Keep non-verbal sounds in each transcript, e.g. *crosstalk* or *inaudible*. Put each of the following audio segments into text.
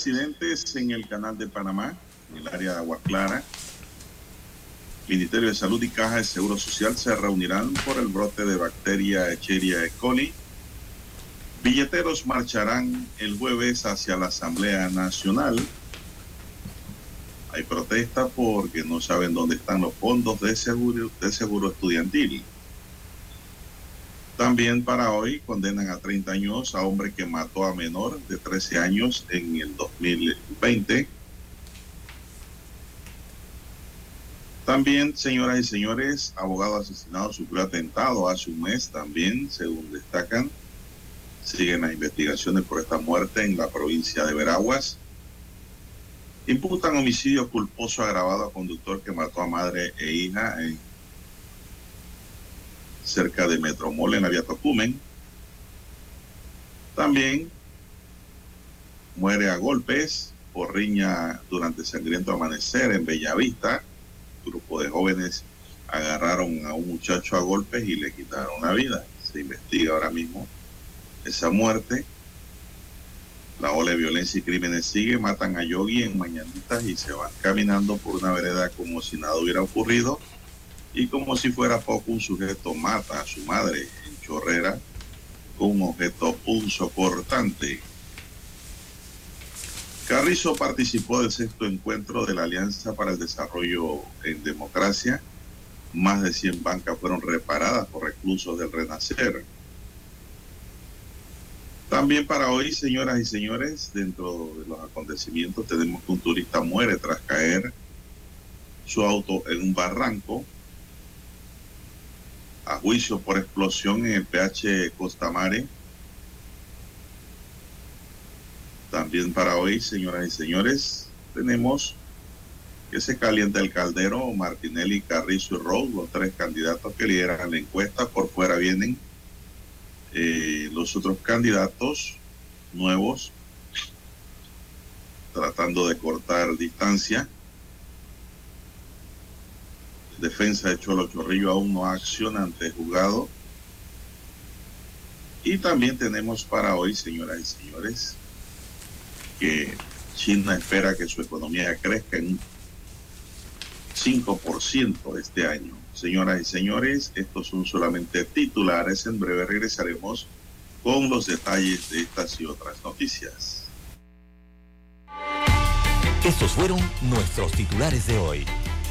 Accidentes en el canal de Panamá, en el área de Agua Clara. Ministerio de Salud y Caja de Seguro Social se reunirán por el brote de bacteria Echeria E. coli. Billeteros marcharán el jueves hacia la Asamblea Nacional. Hay protesta porque no saben dónde están los fondos de seguro, de seguro estudiantil. También para hoy condenan a 30 años a hombre que mató a menor de 13 años en el 2020. También, señoras y señores, abogado asesinado sufrió atentado hace un mes también, según destacan. Siguen las investigaciones por esta muerte en la provincia de Veraguas. Imputan homicidio culposo agravado a conductor que mató a madre e hija en cerca de Metromol en la vía Tocumen. También muere a golpes por riña durante sangriento amanecer en Bellavista. Un grupo de jóvenes agarraron a un muchacho a golpes y le quitaron la vida. Se investiga ahora mismo esa muerte. La ola de violencia y crímenes sigue, matan a Yogi en Mañanitas y se van caminando por una vereda como si nada hubiera ocurrido. Y como si fuera poco, un sujeto mata a su madre en Chorrera con un objeto punzocortante. Carrizo participó del sexto encuentro de la Alianza para el Desarrollo en Democracia. Más de 100 bancas fueron reparadas por reclusos del Renacer. También para hoy, señoras y señores, dentro de los acontecimientos tenemos que un turista muere tras caer su auto en un barranco a juicio por explosión en el PH Costamare. También para hoy, señoras y señores, tenemos que se calienta el caldero, Martinelli, Carrizo y Rose, los tres candidatos que lideran la encuesta. Por fuera vienen eh, los otros candidatos nuevos, tratando de cortar distancia. Defensa de Cholo Chorrillo aún no acciona ante juzgado. Y también tenemos para hoy, señoras y señores, que China espera que su economía crezca en un 5% este año. Señoras y señores, estos son solamente titulares. En breve regresaremos con los detalles de estas y otras noticias. Estos fueron nuestros titulares de hoy.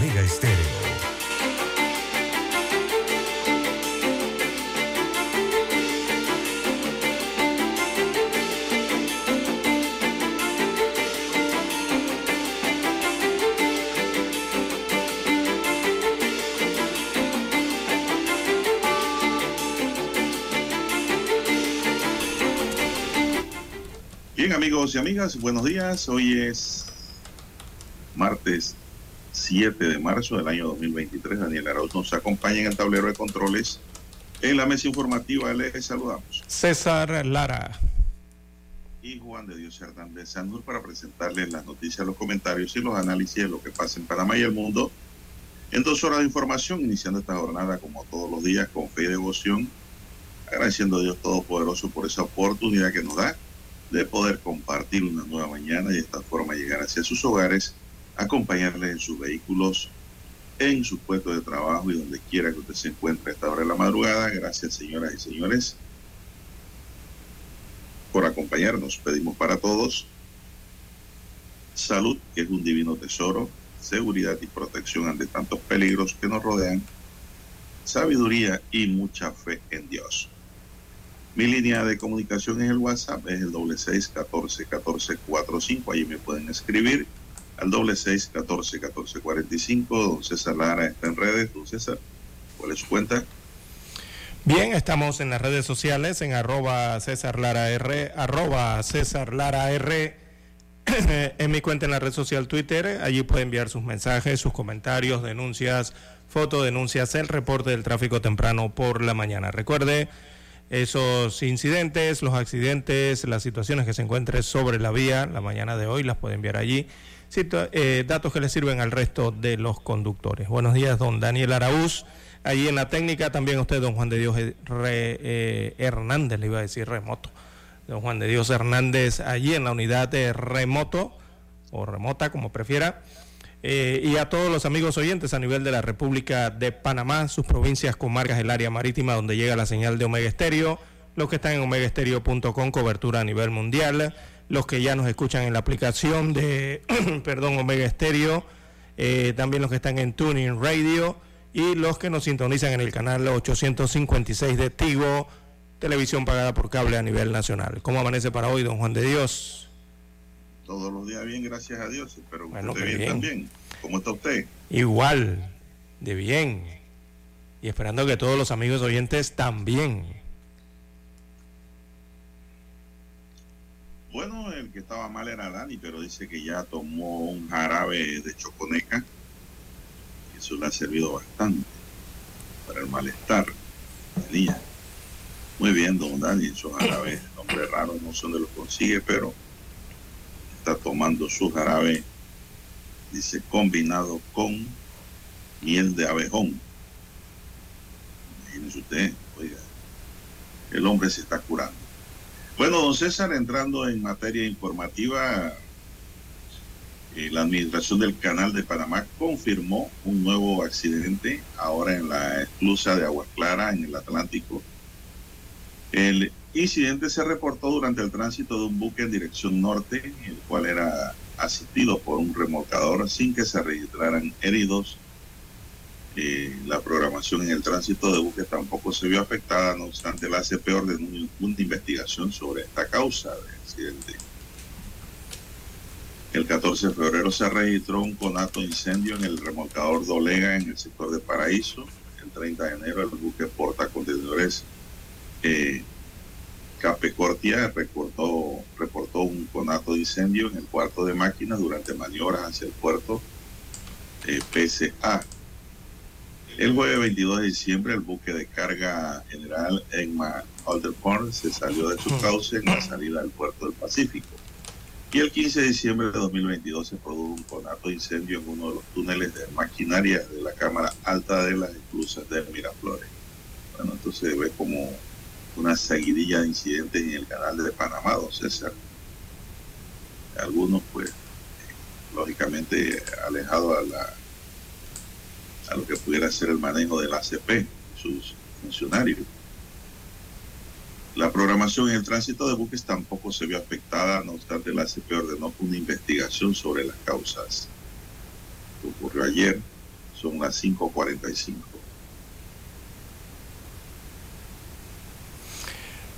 Omega Estéreo. Bien, amigos y amigas, buenos días. Hoy es martes 7 de marzo del año 2023. Daniel Arauz nos acompaña en el tablero de controles. En la mesa informativa les saludamos. César Lara. Y Juan de Dios Hernández Sandur para presentarles las noticias, los comentarios y los análisis de lo que pasa en Panamá y el mundo. En dos horas de información, iniciando esta jornada como todos los días con fe y devoción, agradeciendo a Dios Todopoderoso por esa oportunidad que nos da de poder compartir una nueva mañana y de esta forma llegar hacia sus hogares, acompañarles en sus vehículos, en su puesto de trabajo y donde quiera que usted se encuentre a esta hora de la madrugada. Gracias, señoras y señores, por acompañarnos. Pedimos para todos salud, que es un divino tesoro, seguridad y protección ante tantos peligros que nos rodean, sabiduría y mucha fe en Dios. Mi línea de comunicación es el WhatsApp, es el doble seis catorce catorce cuatro cinco. Allí me pueden escribir al doble seis catorce catorce cuarenta y cinco. Don César Lara está en redes. Don César, ¿cuál es su cuenta? Bien, estamos en las redes sociales, en arroba César Lara R, arroba César Lara R, *clears throat* en mi cuenta en la red social Twitter. Allí puede enviar sus mensajes, sus comentarios, denuncias, fotodenuncias, el reporte del tráfico temprano por la mañana. Recuerde esos incidentes, los accidentes, las situaciones que se encuentren sobre la vía, la mañana de hoy las puede enviar allí. Eh, datos que le sirven al resto de los conductores. Buenos días, don Daniel Araúz. Allí en la técnica también usted, don Juan de Dios eh, Hernández, le iba a decir remoto. Don Juan de Dios Hernández, allí en la unidad de remoto o remota, como prefiera. Eh, y a todos los amigos oyentes a nivel de la República de Panamá, sus provincias, comarcas, el área marítima donde llega la señal de Omega Estéreo, los que están en omegaestereo.com, cobertura a nivel mundial, los que ya nos escuchan en la aplicación de, *clears throat* perdón, Omega Estéreo, eh, también los que están en Tuning Radio y los que nos sintonizan en el canal 856 de Tigo, televisión pagada por cable a nivel nacional. ¿Cómo amanece para hoy, don Juan de Dios? Todos los días bien, gracias a Dios. Espero que Bueno, esté qué bien, bien. también. ¿Cómo está usted? Igual, de bien. Y esperando que todos los amigos oyentes también. Bueno, el que estaba mal era Dani, pero dice que ya tomó un jarabe de choconeca. Eso le ha servido bastante para el malestar que tenía. Muy bien, don Dani, esos jarabes, nombre raro, no sé dónde los consigue, pero está tomando su jarabe, dice, combinado con miel de abejón. Imagínese usted, oiga, el hombre se está curando. Bueno, don César, entrando en materia informativa, eh, la administración del Canal de Panamá confirmó un nuevo accidente ahora en la esclusa de Agua Clara, en el Atlántico. El incidente se reportó durante el tránsito de un buque en dirección norte, el cual era asistido por un remolcador sin que se registraran heridos. La programación en el tránsito de buques tampoco se vio afectada, no obstante la ACP ordenó una investigación sobre esta causa del accidente. El 14 de febrero se registró un conato incendio en el remolcador Dolega en el sector de Paraíso. El 30 de enero el buque porta contenedores eh, Capecortia reportó, reportó un conato de incendio en el cuarto de máquinas durante maniobras hacia el puerto eh, PSA. El jueves 22 de diciembre, el buque de carga general Enma Alderporn se salió de su cauce en la salida del puerto del Pacífico. Y el 15 de diciembre de 2022 se produjo un conato de incendio en uno de los túneles de maquinaria de la Cámara Alta de las Esclusas de Miraflores. Bueno, entonces se ve como una seguidilla de incidentes en el canal de Panamá, don César. Algunos, pues, lógicamente alejados a la a lo que pudiera ser el manejo del ACP, sus funcionarios. La programación en el tránsito de buques tampoco se vio afectada, no obstante la ACP ordenó una investigación sobre las causas. que ocurrió ayer. Son las 5.45.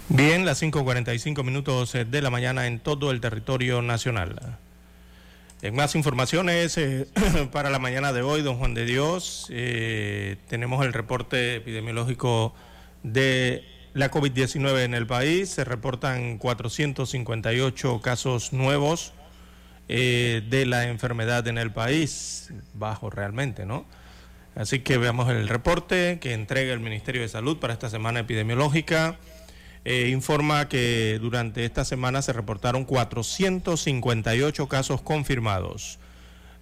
Bien, las 5.45 minutos eh, de la mañana en todo el territorio nacional. En más informaciones eh, *clears throat* para la mañana de hoy, don Juan de Dios, eh, tenemos el reporte epidemiológico de la COVID-19 en el país. Se reportan 458 casos nuevos de la enfermedad en el país, bajo realmente, ¿no? Así que veamos el reporte que entrega el Ministerio de Salud para esta semana epidemiológica. Eh, informa que durante esta semana se reportaron 458 casos confirmados.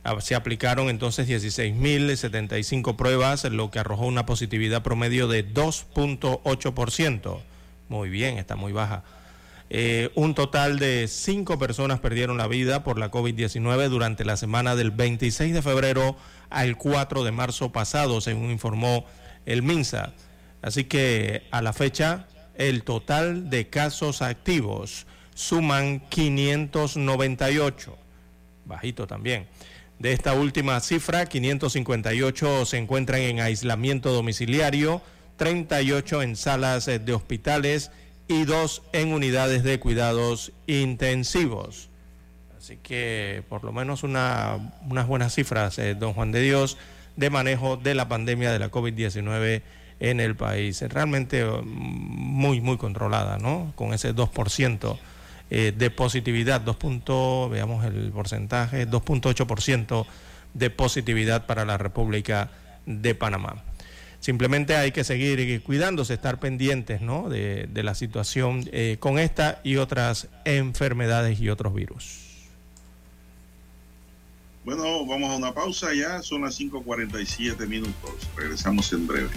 Ah, se aplicaron entonces 16.075 pruebas, lo que arrojó una positividad promedio de 2.8%. Muy bien, está muy baja. Eh, un total de cinco personas perdieron la vida por la COVID-19 durante la semana del 26 de febrero al 4 de marzo pasado, según informó el MINSA. Así que a la fecha el total de casos activos suman 598, bajito también. De esta última cifra, 558 se encuentran en aislamiento domiciliario, 38 en salas de hospitales y 2 en unidades de cuidados intensivos. Así que por lo menos unas buenas cifras, eh, don Juan de Dios, de manejo de la pandemia de la COVID-19 en el país. Realmente mm, muy, muy controlada, ¿no? Con ese 2% eh, de positividad, 2. veamos el porcentaje, 2.8% de positividad para la República de Panamá. Simplemente hay que seguir cuidándose, estar pendientes ¿no? de, la situación eh, con esta y otras enfermedades y otros virus. Bueno, vamos a una pausa ya, son las 5.47 minutos. Regresamos en breve.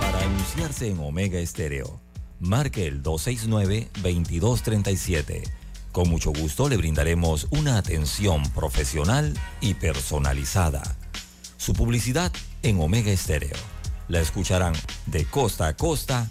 Para anunciarse en Omega Estéreo, marque el 269-2237. Con mucho gusto le brindaremos una atención profesional y personalizada. Su publicidad en Omega Estéreo. La escucharán de costa a costa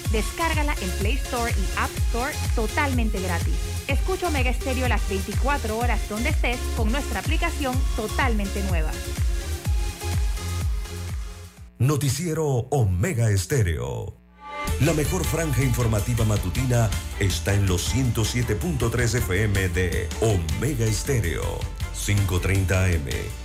Descárgala en Play Store y App Store totalmente gratis. Escucha Omega Stereo las 24 horas donde estés con nuestra aplicación totalmente nueva. Noticiero Omega Estéreo. La mejor franja informativa matutina está en los 107.3 FM de Omega Estéreo. 5.30 AM.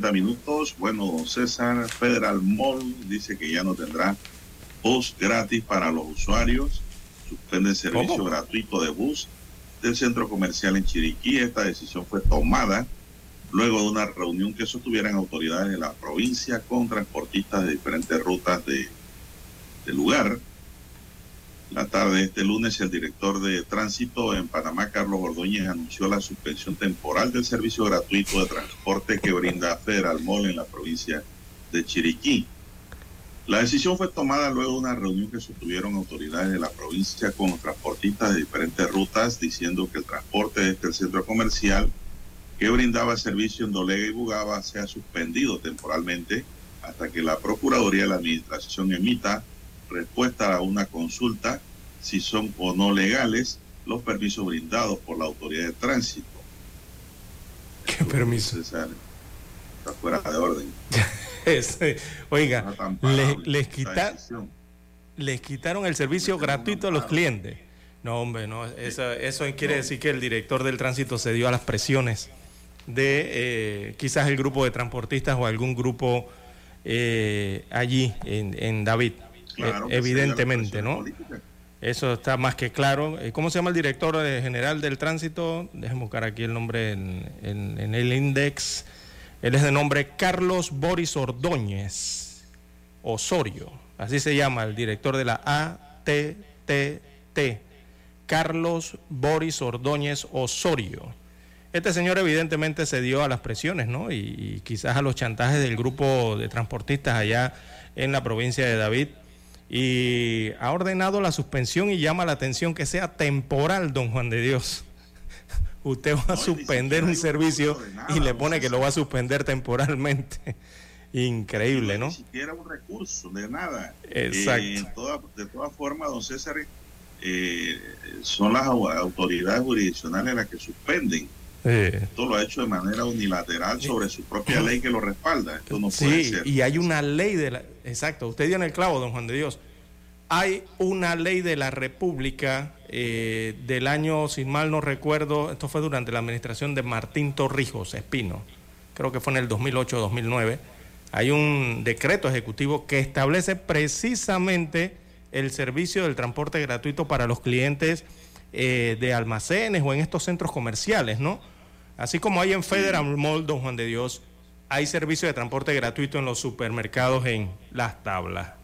5.50 minutos. Bueno, César Federal Mall dice que ya no tendrá bus gratis para los usuarios. Suspende el servicio ¿Cómo? gratuito de bus del centro comercial en Chiriquí. Esta decisión fue tomada luego de una reunión que sostuvieran autoridades de la provincia con transportistas de diferentes rutas de, del lugar. La tarde de este lunes, el director de tránsito en Panamá, Carlos Ordóñez, anunció la suspensión temporal del servicio gratuito de transporte que brinda Federal Mall en la provincia de Chiriquí. La decisión fue tomada luego de una reunión que sostuvieron autoridades de la provincia con transportistas de diferentes rutas, diciendo que el transporte desde el este centro comercial que brindaba servicio en Dolega y Bugaba sea suspendido temporalmente hasta que la Procuraduría de la Administración emita respuesta a una consulta si son o no legales los permisos brindados por la autoridad de tránsito. ¿Qué permiso? Está fuera de orden. *laughs* oiga, les, les quitaron el servicio gratuito a los clientes. No, hombre, no, eso, eso quiere decir que el director del tránsito se dio a las presiones de eh, quizás el grupo de transportistas o algún grupo eh, allí en, David. Eh, evidentemente, ¿no? Eso está más que claro. ¿Cómo se llama el director general del tránsito? Déjenme buscar aquí el nombre en el index. Él es de nombre Carlos Boris Ordóñez Osorio, así se llama el director de la ATTT, Carlos Boris Ordóñez Osorio. Este señor evidentemente se dio a las presiones, ¿no? Y, quizás a los chantajes del grupo de transportistas allá en la provincia de David. Y ha ordenado la suspensión y llama la atención que sea temporal, don Juan de Dios *laughs* usted va a suspender un servicio y le pone que lo va a suspender temporalmente. *laughs* Increíble, ¿no? Ni siquiera un recurso, de nada. Exacto. de todas formas, don César, eh, son las autoridades jurisdiccionales las que suspenden. Esto lo ha hecho de manera unilateral sobre su propia ley que lo respalda. Esto no puede ser. Y hay una ley de la. Exacto, usted dio en el clavo, don Juan de Dios. Hay una ley de la República eh, del año, sin mal no recuerdo, esto fue durante la administración de Martín Torrijos Espino, creo que fue en el 2008-2009, hay un decreto ejecutivo que establece precisamente el servicio del transporte gratuito para los clientes eh, de almacenes o en estos centros comerciales, ¿no? Así como hay en Federal Mall, don Juan de Dios, hay servicio de transporte gratuito en los supermercados en Las Tablas,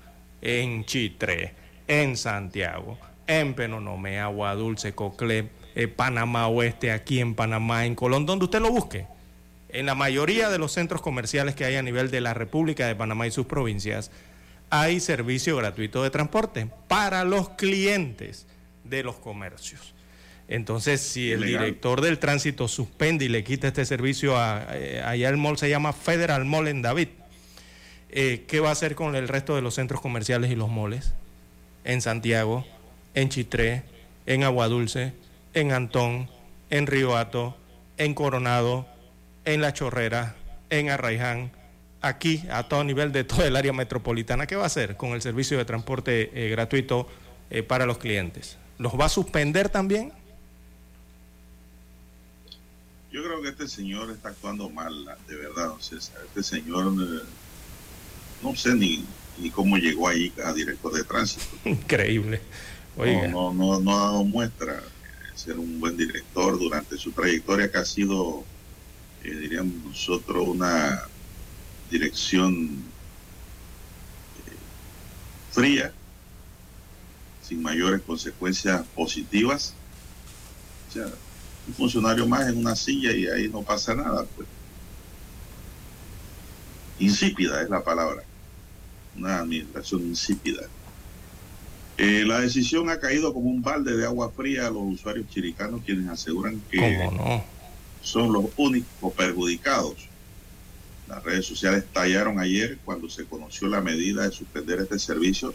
en Chitre, en Santiago en Penonomé, Agua Dulce, Cocle, eh, Panamá Oeste, aquí en Panamá, en Colón, donde usted lo busque. En la mayoría de los centros comerciales que hay a nivel de la República de Panamá y sus provincias, hay servicio gratuito de transporte para los clientes de los comercios. Entonces, si el director del tránsito suspende y le quita este servicio a, eh, allá el mall se llama Federal Mall en David, eh, ¿qué va a hacer con el resto de los centros comerciales y los malls en Santiago, en Chitré, en Aguadulce, en Antón, en Río Hato, en Coronado, en La Chorrera, en Arraiján, aquí a todo nivel de toda el área metropolitana. ¿Qué va a hacer con el servicio de transporte eh, gratuito eh, para los clientes? ¿Los va a suspender también? Yo creo que este señor está actuando mal, de verdad, Este señor, eh, no sé ni, ni cómo llegó ahí a director de tránsito. *laughs* Increíble. No, no, no, ha dado muestra de ser un buen director durante su trayectoria que ha sido, eh, diríamos nosotros, una dirección eh, fría, sin mayores consecuencias positivas. O sea, un funcionario más en una silla y ahí no pasa nada, pues. Insípida es la palabra. Una administración insípida. Eh, la decisión ha caído como un balde de agua fría a los usuarios chiricanos, quienes aseguran que son los únicos perjudicados. Las redes sociales tallaron ayer cuando se conoció la medida de suspender este servicio,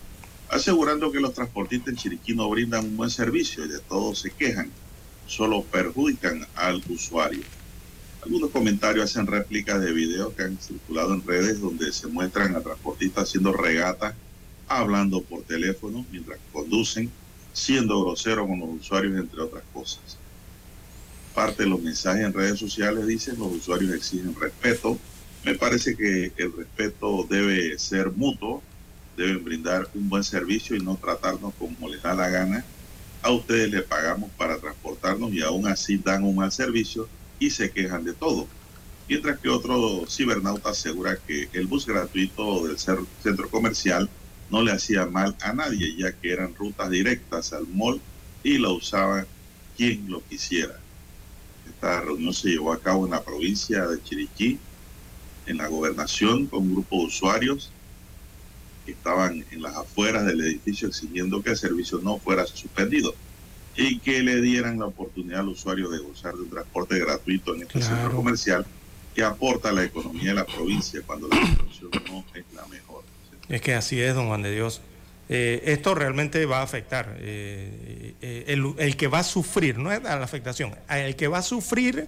asegurando que los transportistas en Chiriquí no brindan un buen servicio y de todo se quejan, solo perjudican al usuario. Algunos comentarios hacen réplicas de videos que han circulado en redes donde se muestran a transportistas haciendo regatas hablando por teléfono mientras conducen, siendo grosero con los usuarios, entre otras cosas. Parte de los mensajes en redes sociales dicen los usuarios exigen respeto. Me parece que el respeto debe ser mutuo, deben brindar un buen servicio y no tratarnos como les da la gana. A ustedes les pagamos para transportarnos y aún así dan un mal servicio y se quejan de todo. Mientras que otro cibernauta asegura que el bus gratuito del centro comercial no le hacía mal a nadie, ya que eran rutas directas al mall y lo usaba quien lo quisiera. Esta reunión se llevó a cabo en la provincia de Chiriquí, en la gobernación, con un grupo de usuarios que estaban en las afueras del edificio exigiendo que el servicio no fuera suspendido y que le dieran la oportunidad al usuario de gozar de un transporte gratuito en este centro comercial que aporta a la economía de la provincia cuando la situación no es la mejor. Es que así es, don Juan de Dios. Eh, esto realmente va a afectar. Eh, eh, el, el, que va a sufrir, no es la afectación, el que va a sufrir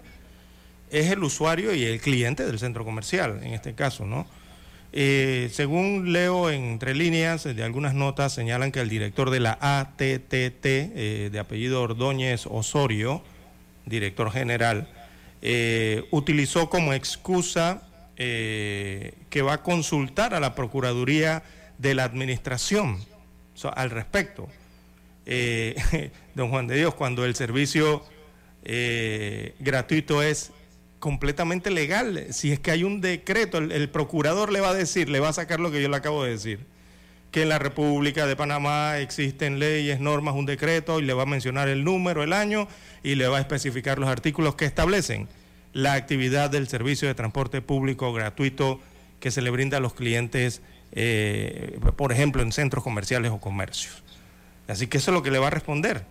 es el usuario y el cliente del centro comercial, en este caso, ¿no? Según leo entre líneas de algunas notas, señalan que el director de la ATTT, de apellido Ordóñez Osorio, director general, utilizó como excusa eh, que va a consultar a la Procuraduría de la Administración al respecto. Eh, *laughs* don Juan de Dios, cuando el servicio eh, gratuito es completamente legal, si es que hay un decreto, el, procurador le va a decir, le va a sacar lo que yo le acabo de decir, que en la República de Panamá existen leyes, normas, un decreto, y le va a mencionar el número, el año, y le va a especificar los artículos que establecen la actividad del servicio de transporte público gratuito que se le brinda a los clientes, eh, por ejemplo, en centros comerciales o comercios. Así que eso es lo que le va a responder.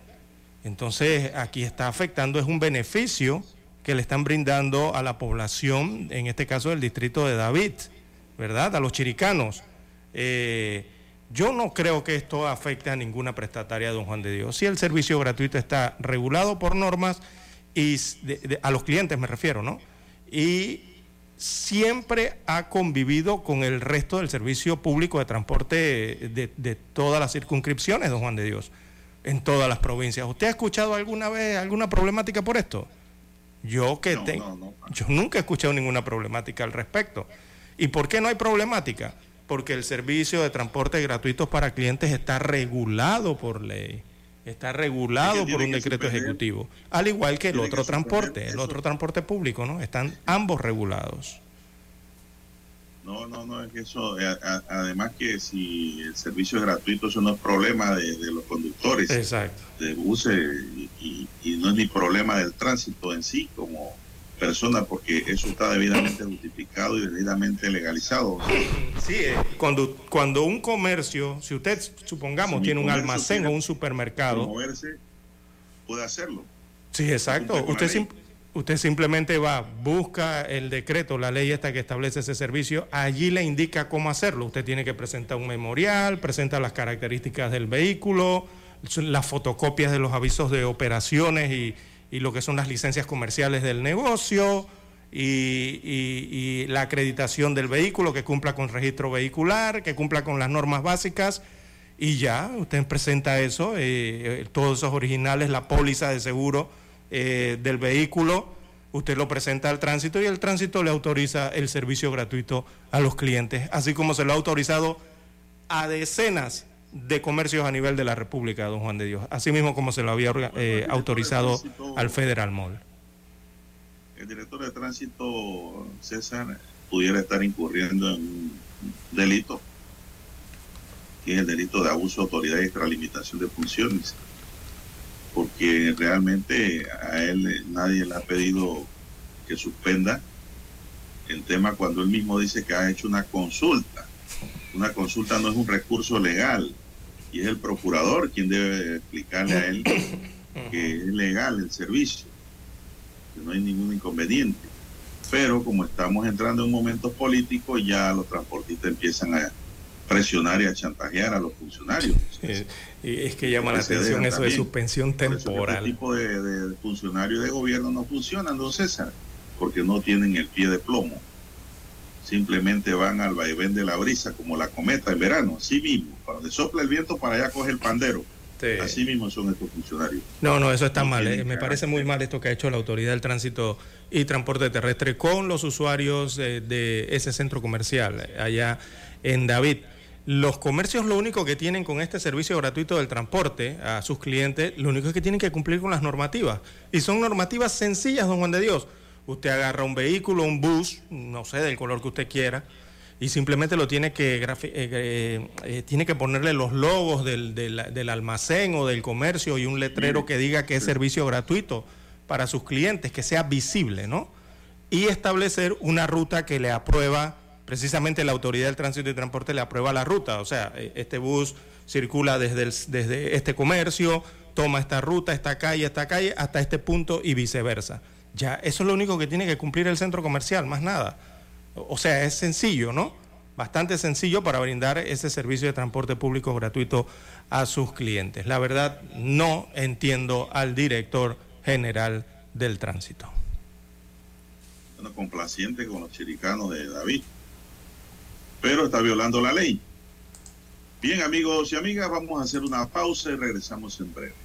Entonces, aquí está afectando, es un beneficio que le están brindando a la población, en este caso del distrito de David, ¿verdad? A los chiricanos. Eh, yo no creo que esto afecte a ninguna prestataria de Don Juan de Dios. Si el servicio gratuito está regulado por normas, y a los clientes me refiero, ¿no? Y siempre ha convivido con el resto del servicio público de transporte de, todas las circunscripciones, don Juan de Dios, en todas las provincias. ¿Usted ha escuchado alguna vez alguna problemática por esto? Yo que tengo, yo nunca he escuchado ninguna problemática al respecto. ¿Y por qué no hay problemática? Porque el servicio de transporte gratuito para clientes está regulado por ley está regulado por un decreto ejecutivo, al igual que el otro transporte, el otro transporte público, ¿no? Están ambos regulados. No, no, no, es que eso, eh, además que si el servicio es gratuito, eso no es problema de, los conductores de buses y, no es ni problema del tránsito en sí, como persona porque eso está debidamente justificado y debidamente legalizado. Sí, eh, cuando, cuando un comercio, si usted supongamos tiene un almacén o un supermercado, moverse, puede hacerlo. Sí, exacto. Usted, usted simplemente va, busca el decreto, la ley esta que establece ese servicio, allí le indica cómo hacerlo. Usted tiene que presentar un memorial, presenta las características del vehículo, las fotocopias de los avisos de operaciones y y lo que son las licencias comerciales del negocio y, la acreditación del vehículo que cumpla con registro vehicular, que cumpla con las normas básicas y ya, usted presenta eso, eh, eh, todos esos originales, la póliza de seguro eh, del vehículo, usted lo presenta al tránsito y el tránsito le autoriza el servicio gratuito a los clientes, así como se lo ha autorizado a decenas de comercios a nivel de la República, don Juan de Dios, así mismo como se lo había eh, autorizado al Federal Mall. El director de tránsito, César, pudiera estar incurriendo en un delito, que es el delito de abuso de autoridad y extralimitación de funciones, porque realmente a él nadie le ha pedido que suspenda el tema cuando él mismo dice que ha hecho una consulta. Una consulta no es un recurso legal, y es el procurador quien debe explicarle a él que es legal el servicio, que no hay ningún inconveniente. Pero como estamos entrando en momentos políticos, ya los transportistas empiezan a presionar y a chantajear a los funcionarios. y es que llama la atención eso de suspensión temporal. Este tipo de, de funcionarios de gobierno no funcionan, don César, porque no tienen el pie de plomo simplemente van al vaivén de la brisa, como la cometa en verano, así mismo, para donde sopla el viento, para allá coge el pandero. Así mismo son estos funcionarios. No, no, eso está mal. Eh. Me parece muy mal esto que ha hecho la Autoridad del Tránsito y Transporte Terrestre con los usuarios de, ese centro comercial eh, allá en David. Los comercios lo único que tienen con este servicio gratuito del transporte a sus clientes, lo único es que tienen que cumplir con las normativas. Y son normativas sencillas, don Juan de Dios. Usted agarra un vehículo, un bus, no sé, del color que usted quiera, y simplemente lo tiene que, eh, eh, eh, tiene que ponerle los logos del, del, almacén o del comercio y un letrero que diga que es servicio gratuito para sus clientes, que sea visible, ¿no? Y establecer una ruta que le aprueba, precisamente la autoridad del tránsito y transporte le aprueba la ruta, o sea, este bus circula desde, desde este comercio, toma esta ruta, esta calle, esta calle, hasta este punto y viceversa. Ya, eso es lo único que tiene que cumplir el centro comercial, más nada. O sea, es sencillo, ¿no? Bastante sencillo para brindar ese servicio de transporte público gratuito a sus clientes. La verdad, no entiendo al director general del tránsito. Bueno, complaciente con los chiricanos de David, pero está violando la ley. Bien, amigos y amigas, vamos a hacer una pausa y regresamos en breve.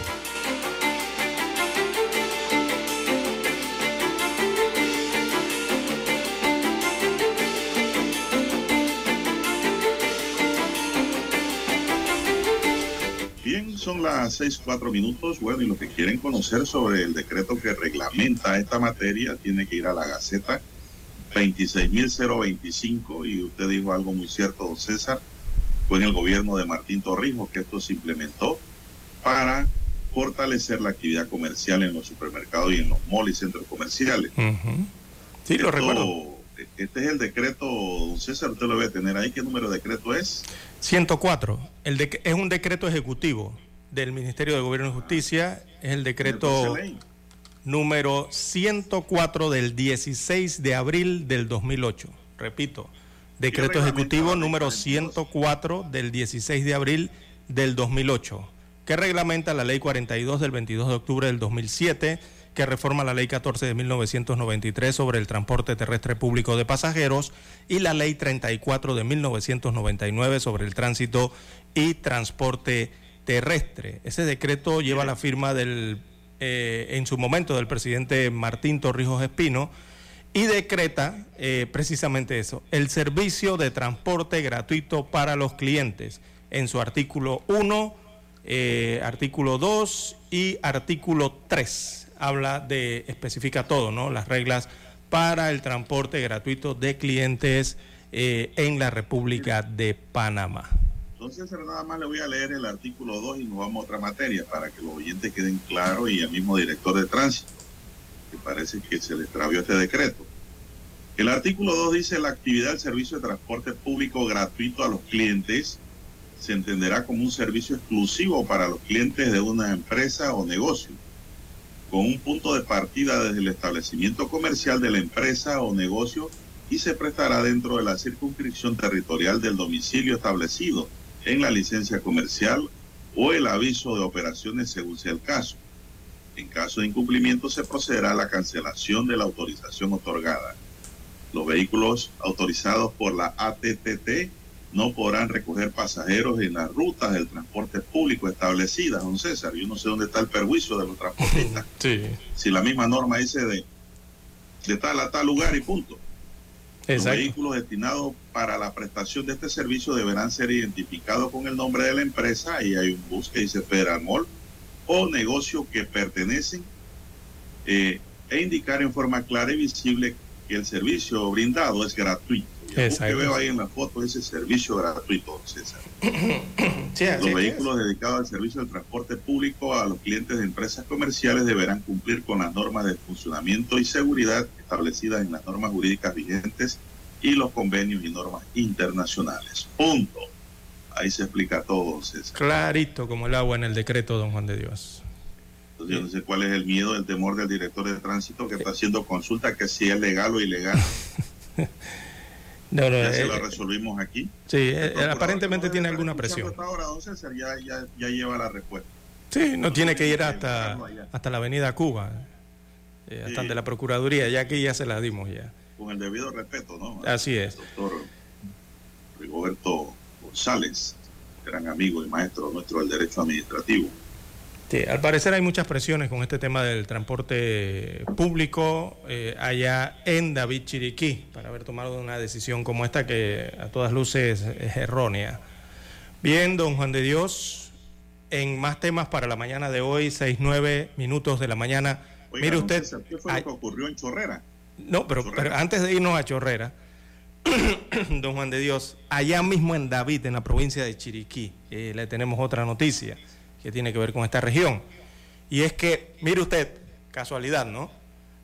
Las seis, cuatro minutos. Bueno, y lo que quieren conocer sobre el decreto que reglamenta esta materia, tiene que ir a la Gaceta 26.025. Y usted dijo algo muy cierto, don César. Fue en el gobierno de Martín Torrijos que esto se implementó para fortalecer la actividad comercial en los supermercados y en los malls y centros comerciales. Sí, lo recuerdo. Este es el decreto, don César, usted lo debe tener ahí. ¿Qué número de decreto es? 104. El de, es un decreto ejecutivo del Ministerio de Gobierno y Justicia. Es el decreto número 104 del 16 de abril del 2008. Repito, decreto ejecutivo número 104 del 16 de abril del 2008, que reglamenta la ley 42 del 22 de octubre del 2007 que reforma la Ley 14 de 1993 sobre el transporte terrestre público de pasajeros y la Ley 34 de 1999 sobre el tránsito y transporte terrestre. Ese decreto lleva la firma del, eh, en su momento del presidente Martín Torrijos Espino y decreta eh, precisamente eso, el servicio de transporte gratuito para los clientes en su artículo 1, eh, artículo 2 y artículo 3 habla de, especifica todo, ¿no? Las reglas para el transporte gratuito de clientes en la República de Panamá. Entonces, nada más le voy a leer el artículo 2 y nos vamos a otra materia para que los oyentes queden claros y el mismo director de tránsito, que parece que se le extravió este decreto. El artículo 2 dice la actividad del servicio de transporte público gratuito a los clientes se entenderá como un servicio exclusivo para los clientes de una empresa o negocio con un punto de partida desde el establecimiento comercial de la empresa o negocio y se prestará dentro de la circunscripción territorial del domicilio establecido en la licencia comercial o el aviso de operaciones según sea el caso. En caso de incumplimiento se procederá a la cancelación de la autorización otorgada. Los vehículos autorizados por la ATTT no podrán recoger pasajeros en las rutas del transporte público establecidas, don César. Yo no sé dónde está el perjuicio de los transportistas. *laughs* Sí. Si la misma norma dice de, de tal a tal lugar y punto. Los vehículos destinados para la prestación de este servicio deberán ser identificados con el nombre de la empresa. Y hay un bus que dice Federal Mall o negocio que pertenecen eh, e indicar en forma clara y visible que el servicio brindado es gratuito que veo ahí en la foto ese servicio gratuito, César. *coughs* los vehículos dedicados al servicio del transporte público a los clientes de empresas comerciales deberán cumplir con las normas de funcionamiento y seguridad establecidas en las normas jurídicas vigentes y los convenios y normas internacionales. Punto. Ahí se explica todo, César. Clarito como el agua en el decreto, don Juan de Dios. Entonces, yo no sé cuál es el miedo, el temor del director de tránsito que está haciendo consulta que si es legal o ilegal. *laughs* No, ya se lo resolvimos aquí. Sí, aparentemente tiene alguna presión. ahora, don César, ya, ya, ya, lleva la respuesta. Sí, no tiene que ir hasta, hasta la avenida Cuba, eh, hasta de la Procuraduría, ya que ya se la dimos ya. Con el debido respeto, ¿no? Así es. Doctor Rigoberto González, gran amigo y maestro nuestro del derecho administrativo. Sí, al parecer hay muchas presiones con este tema del transporte público eh, allá en David Chiriquí para haber tomado una decisión como esta que a todas luces es errónea. Bien, don Juan de Dios, en más temas para la mañana de hoy, 6, 9 minutos de la mañana. Mire usted. ¿Qué fue lo que ocurrió en Chorrera? No, pero, antes de irnos a Chorrera, *coughs* don Juan de Dios, allá mismo en David, en la provincia de Chiriquí, eh, le tenemos otra noticia que tiene que ver con esta región. Y es que, mire usted, casualidad, ¿no?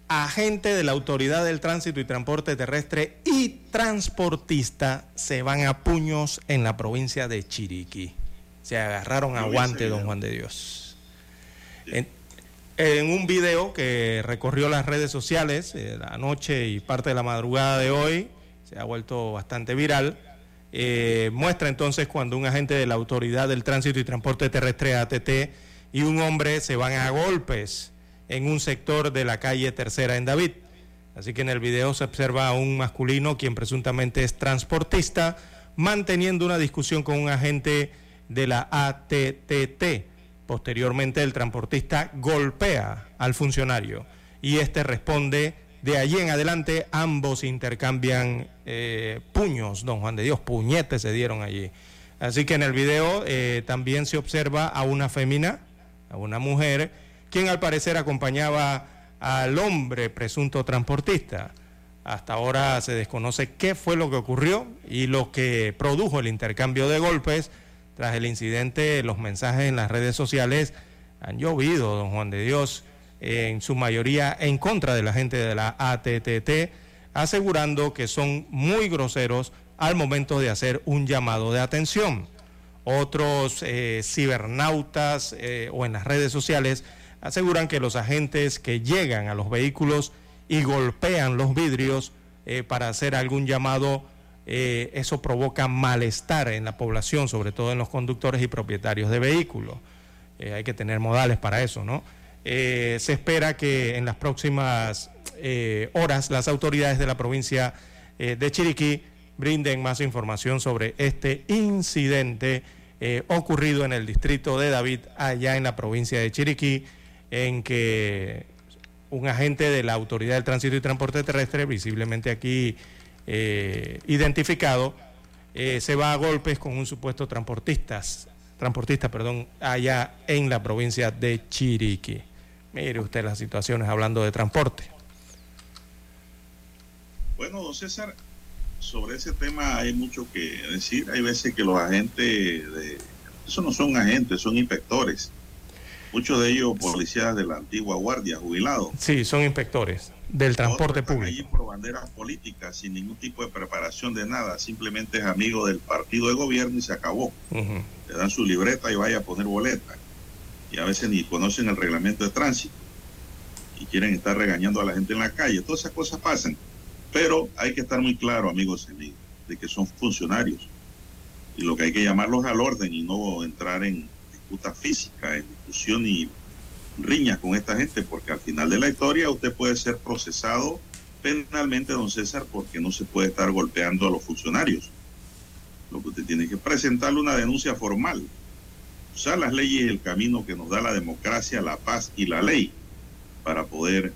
Agente de la Autoridad del Tránsito y Transporte Terrestre y transportista se van a puños en la provincia de Chiriquí. Se agarraron a guante, don Juan de Dios. En, un video que recorrió las redes sociales eh, la noche y parte de la madrugada de hoy, se ha vuelto bastante viral eh, muestra entonces cuando un agente de la Autoridad del Tránsito y Transporte Terrestre ATT y un hombre se van a golpes en un sector de la calle Tercera en David. Así que en el video se observa a un masculino, quien presuntamente es transportista, manteniendo una discusión con un agente de la ATTT. Posteriormente el transportista golpea al funcionario y este responde de allí en adelante ambos intercambian eh, puños, don Juan de Dios, puñetes se dieron allí. Así que en el video eh, también se observa a una fémina, a una mujer, quien al parecer acompañaba al hombre presunto transportista. Hasta ahora se desconoce qué fue lo que ocurrió y lo que produjo el intercambio de golpes. Tras el incidente, los mensajes en las redes sociales han llovido, don Juan de Dios, en su mayoría en contra de la gente de la ATTT, asegurando que son muy groseros al momento de hacer un llamado de atención. Otros eh, cibernautas eh, o en las redes sociales aseguran que los agentes que llegan a los vehículos y golpean los vidrios eh, para hacer algún llamado, eh, eso provoca malestar en la población, sobre todo en los conductores y propietarios de vehículos. Eh, hay que tener modales para eso, ¿no? Se espera que en las próximas horas las autoridades de la provincia de Chiriquí brinden más información sobre este incidente ocurrido en el distrito de David, allá en la provincia de Chiriquí, en que un agente de la Autoridad del Tránsito y Transporte Terrestre, visiblemente aquí eh, identificado, eh, se va a golpes con un supuesto transportista, transportista perdón, allá en la provincia de Chiriquí. Mire usted las situaciones hablando de transporte. Bueno, don César, sobre ese tema hay mucho que decir. Hay veces que los agentes, de, eso no son agentes, son inspectores muchos de ellos policías de la antigua guardia, jubilados. Sí, son inspectores del transporte público. Allí por banderas políticas, sin ningún tipo de preparación de nada, simplemente es amigo del partido de gobierno y se acabó. Le dan su libreta y vaya a poner boleta. Y a veces ni conocen el reglamento de tránsito y quieren estar regañando a la gente en la calle. Todas esas cosas pasan. Pero hay que estar muy claro, amigos y amigos, de que son funcionarios. Y lo que hay que llamarlos al orden y no entrar en disputa física, en discusión y riñas con esta gente, porque al final de la historia usted puede ser procesado penalmente, don César, porque no se puede estar golpeando a los funcionarios. Lo que usted tiene que presentarle una denuncia formal. Usar las leyes es el camino que nos da la democracia, la paz y la ley para poder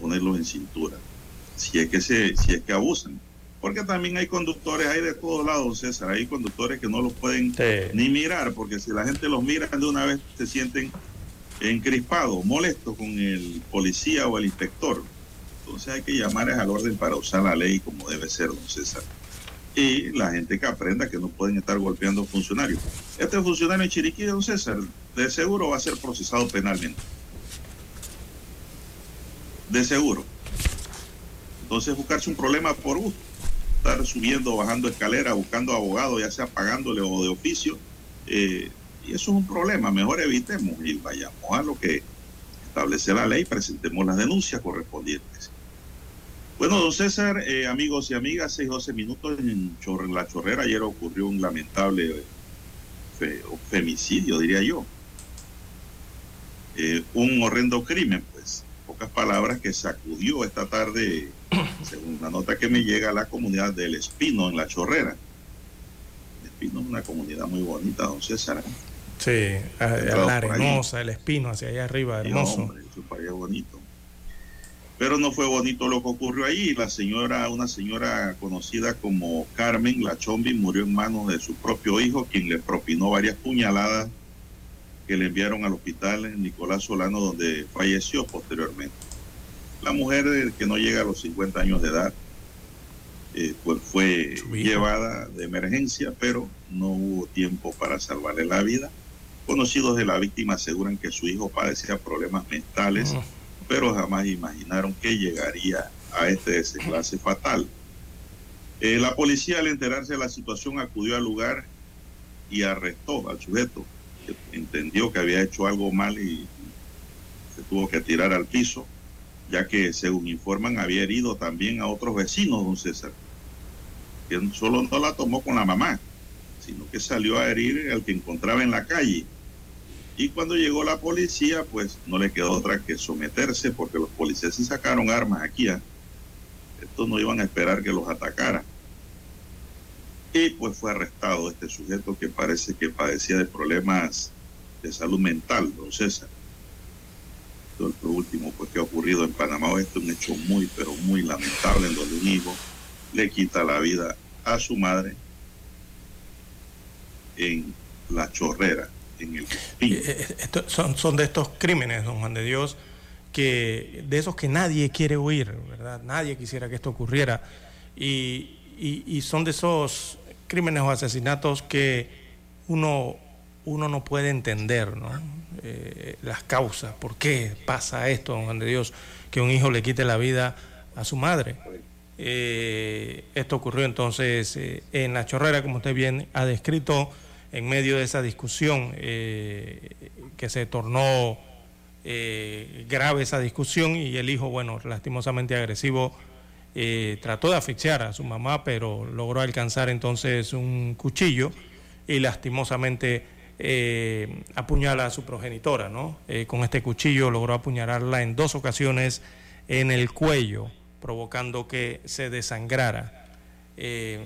ponerlos en cintura. Si es que se, si es que abusan. Porque también hay conductores, hay de todos lados, César, hay conductores que no los pueden ni mirar, porque si la gente los mira de una vez se sienten encrispados, molestos con el policía o el inspector. Entonces hay que llamar al orden para usar la ley como debe ser, don César. Y la gente que aprenda que no pueden estar golpeando funcionarios. Este funcionario en Chiriquí, don César, de seguro va a ser procesado penalmente. De seguro. Entonces buscarse un problema por gusto estar subiendo bajando escalera, buscando abogado, ya sea pagándole o de oficio. Eh, y eso es un problema. Mejor evitemos y vayamos a lo que establece la ley, presentemos las denuncias correspondientes. Bueno, don César, eh, amigos y amigas, 6-12 minutos en, La Chorrera. Ayer ocurrió un lamentable femicidio, diría yo. Eh, un horrendo crimen, pues. Pocas palabras que sacudió esta tarde *coughs* según la nota que me llega a la comunidad del Espino en La Chorrera. El Espino es una comunidad muy bonita, don César. Sí, la arenosa, el Espino hacia allá arriba, hermoso. bonito. Pero no fue bonito lo que ocurrió allí. La señora, una señora conocida como Carmen La Chombi, murió en manos de su propio hijo, quien le propinó varias puñaladas que le enviaron al hospital Nicolás Solano, donde falleció posteriormente. La mujer que no llega a los 50 años de edad eh, pues fue llevada de emergencia, pero no hubo tiempo para salvarle la vida. Conocidos de la víctima aseguran que su hijo padecía problemas mentales, pero jamás imaginaron que llegaría a este desenlace fatal. Eh, la policía al enterarse de la situación acudió al lugar y arrestó al sujeto, que entendió que había hecho algo mal y se tuvo que tirar al piso ya que según informan había herido también a otros vecinos, don César, que solo no la tomó con la mamá, sino que salió a herir al que encontraba en la calle. Y cuando llegó la policía, pues no le quedó otra que someterse, porque los policías sí sacaron armas aquí. ¿ah? Estos no iban a esperar que los atacara. Y pues fue arrestado este sujeto que parece que padecía de problemas de salud mental, don César lo último pues, que ha ocurrido en Panamá Oeste, un hecho muy, pero muy lamentable en donde un hijo le quita la vida a su madre en la chorrera, eh, eh, son, de estos crímenes, don Juan de Dios, que, de esos que nadie quiere oír, ¿verdad? Nadie quisiera que esto ocurriera. Y, son de esos crímenes o asesinatos que uno, uno no puede entender, ¿no? Eh, las causas, por qué pasa esto, don Juan de Dios, que un hijo le quite la vida a su madre. Esto ocurrió entonces en la chorrera, como usted bien ha descrito, en medio de esa discusión que se tornó grave esa discusión y el hijo, bueno, lastimosamente agresivo, trató de asfixiar a su mamá, pero logró alcanzar entonces un cuchillo y lastimosamente eh, apuñala a su progenitora, ¿no? Eh, con este cuchillo logró apuñalarla en dos ocasiones en el cuello, provocando que se desangrara. Eh,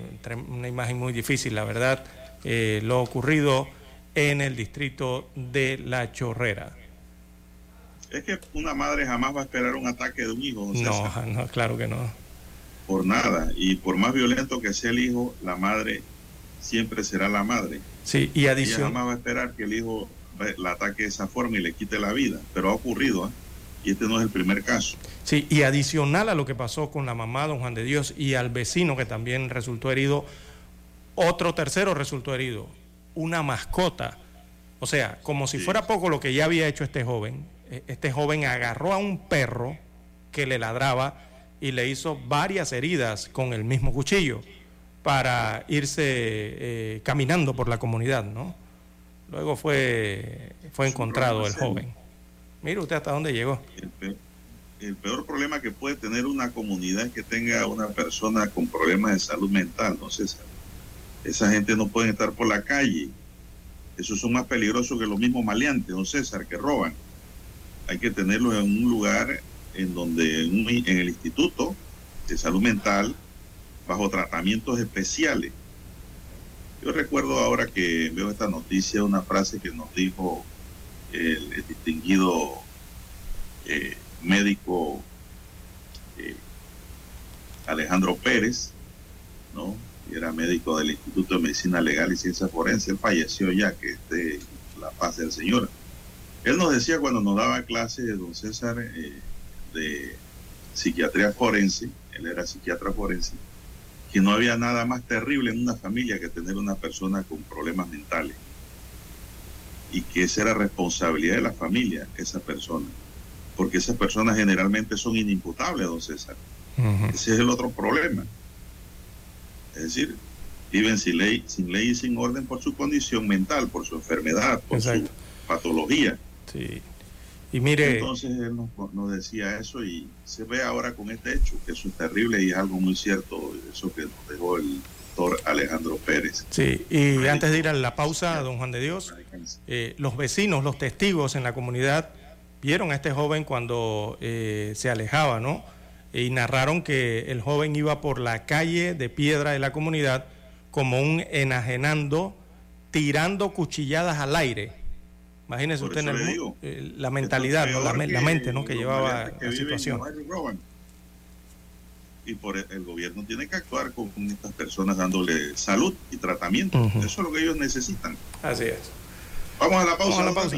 una imagen muy difícil, la verdad, lo ocurrido en el distrito de La Chorrera. Es que una madre jamás va a esperar un ataque de un hijo. No, no, claro que no. Por nada. Y por más violento que sea el hijo, la madre siempre será la madre. Sí, y adicional. Ella va a esperar que el hijo la ataque de esa forma y le quite la vida, pero ha ocurrido, ¿eh? y este no es el primer caso. Sí, y adicional a lo que pasó con la mamá, don Juan de Dios, y al vecino que también resultó herido, otro tercero resultó herido, una mascota. O sea, como si fuera poco lo que ya había hecho este joven, e, este joven agarró a un perro que le ladraba y le hizo varias heridas con el mismo cuchillo para irse eh, caminando por la comunidad, ¿no? Luego fue, fue encontrado el joven. Mire usted hasta dónde llegó. El peor, problema que puede tener una comunidad es que tenga una persona con problemas de salud mental, ¿no, César? Esa gente no puede estar por la calle. Esos son más peligrosos que los mismos maleantes, don César, que roban. Hay que tenerlos en un lugar en donde en el Instituto de Salud Mental bajo tratamientos especiales. Yo recuerdo ahora que veo esta noticia una frase que nos dijo el, distinguido eh, médico eh, Alejandro Pérez, era médico del Instituto de Medicina Legal y Ciencia Forense. Él falleció ya, que esté la paz del Señor. Él nos decía cuando nos daba clase de don César eh, de psiquiatría forense, él era psiquiatra forense, que no había nada más terrible en una familia que tener una persona con problemas mentales. Y que esa era responsabilidad de la familia, esa persona. Porque esas personas generalmente son inimputables, don César. Ese es el otro problema. Es decir, viven sin ley, sin ley y sin orden por su condición mental, por su enfermedad, por su patología. Sí. Y mire. Entonces él nos, decía eso y se ve ahora con este hecho, que eso es terrible y es algo muy cierto, eso que nos dejó el doctor Alejandro Pérez. Sí, y antes de ir a la pausa, don Juan de Dios, eh, los vecinos, los testigos en la comunidad vieron a este joven cuando eh, se alejaba, ¿no? Y narraron que el joven iba por la calle de piedra de la comunidad como un enajenando, tirando cuchilladas al aire Imagínese usted en la mentalidad, la, mente ¿no? que llevaba la situación. Y por el, gobierno tiene que actuar con, estas personas dándole salud y tratamiento. Eso es lo que ellos necesitan. Así es. Vamos a la pausa. Vamos a la pausa.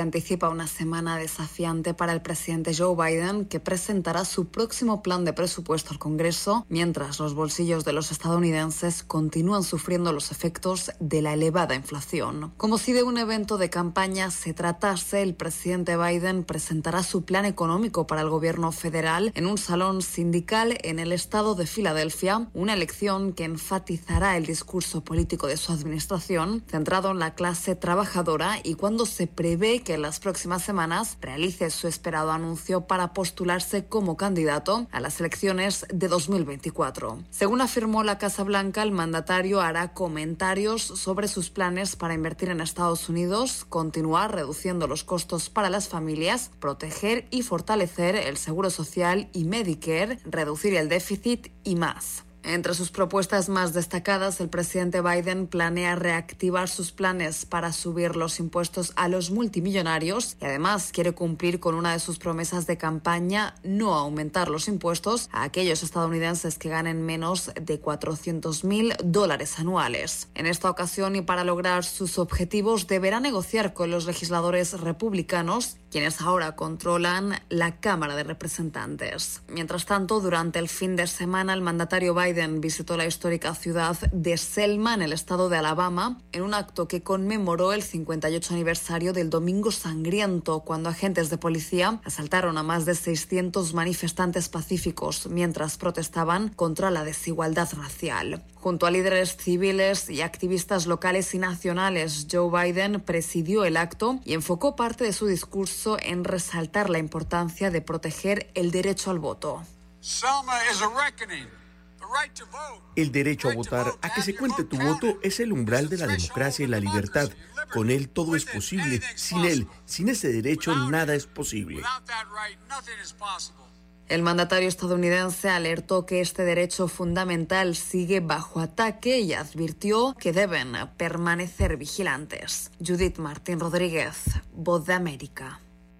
Se anticipa una semana desafiante para el presidente Joe Biden, que presentará su próximo plan de presupuesto al Congreso, mientras los bolsillos de los estadounidenses continúan sufriendo los efectos de la elevada inflación. Como si de un evento de campaña se tratase, el presidente Biden presentará su plan económico para el gobierno federal en un salón sindical en el estado de Filadelfia, una elección que enfatizará el discurso político de su administración, centrado en la clase trabajadora y cuando se prevé que en las próximas semanas realice su esperado anuncio para postularse como candidato a las elecciones de 2024. Según afirmó la Casa Blanca, el mandatario hará comentarios sobre sus planes para invertir en Estados Unidos, continuar reduciendo los costos para las familias, proteger y fortalecer el seguro social y Medicare, reducir el déficit y más. Entre sus propuestas más destacadas, el presidente Biden planea reactivar sus planes para subir los impuestos a los multimillonarios y además quiere cumplir con una de sus promesas de campaña, no aumentar los impuestos a aquellos estadounidenses que ganen menos de 400 mil dólares anuales. En esta ocasión y para lograr sus objetivos deberá negociar con los legisladores republicanos quienes ahora controlan la Cámara de Representantes. Mientras tanto, durante el fin de semana, el mandatario Biden visitó la histórica ciudad de Selma, en el estado de Alabama, en un acto que conmemoró el 58 aniversario del Domingo Sangriento, cuando agentes de policía asaltaron a más de 600 manifestantes pacíficos mientras protestaban contra la desigualdad racial. Junto a líderes civiles y activistas locales y nacionales, Joe Biden presidió el acto y enfocó parte de su discurso en resaltar la importancia de proteger el derecho al voto. El derecho a votar, a que se cuente tu voto, es el umbral de la democracia y la libertad. Con él todo es posible. Sin él, sin ese derecho, nada es posible. El mandatario estadounidense alertó que este derecho fundamental sigue bajo ataque y advirtió que deben permanecer vigilantes. Judith Martín Rodríguez, Voz de América.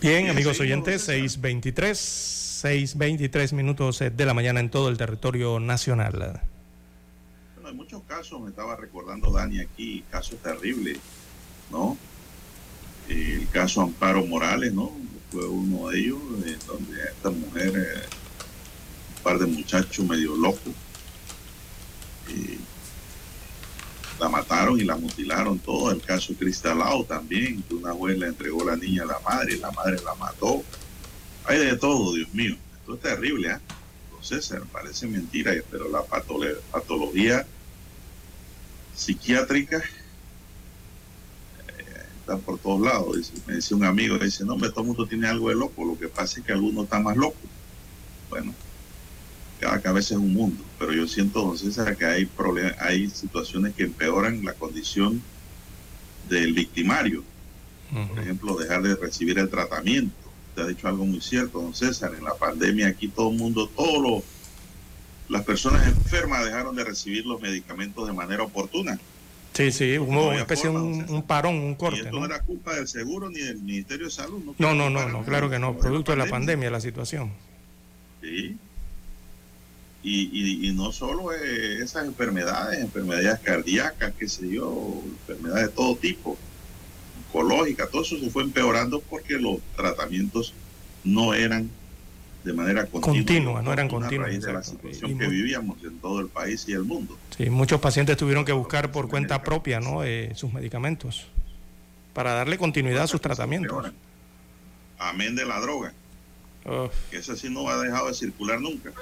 Bien, amigos oyentes, 6.23, 6.23 minutos de la mañana en todo el territorio nacional. Bueno, en muchos casos, me estaba recordando Dani aquí, casos terribles, ¿no? El caso Amparo Morales, ¿no? Fue uno de ellos, eh, donde esta mujer, eh, un par de muchachos medio locos, eh, la mataron y la mutilaron todo. El caso Cristalao también, que una le entregó la niña a la madre y la madre la mató. Hay de todo, Dios mío. Esto es terrible, ¿eh? César, parece mentira, pero la patología psiquiátrica eh, está por todos lados. me decía un amigo, dice, no, todo el mundo tiene algo de loco, lo que pasa es que algunos están más locos. Bueno, cada cabeza es un mundo, pero yo siento, don César, que hay, hay situaciones que empeoran la condición del victimario. Por ejemplo, dejar de recibir el tratamiento. Usted ha dicho algo muy cierto, don César. En la pandemia aquí todo el mundo, todos las personas enfermas dejaron de recibir los medicamentos de manera oportuna. Sí, sí, hubo una especie de un, parón, un corte. Y esto ¿no? era culpa del seguro ni del Ministerio de Salud. No, no, no, no, claro que no, producto de la pandemia, la situación. Sí, y, y, no solo esas enfermedades, enfermedades cardíacas, qué sé yo, enfermedades de todo tipo, oncológicas, todo eso se fue empeorando porque los tratamientos no eran de manera continua, no eran continuos. A raíz de la situación que vivíamos en todo el país y el mundo. Sí, muchos pacientes tuvieron que buscar por cuenta propia ¿no? Eh, sus medicamentos para darle continuidad a sus tratamientos. Amén de la droga. Que esa sí no ha dejado de circular nunca.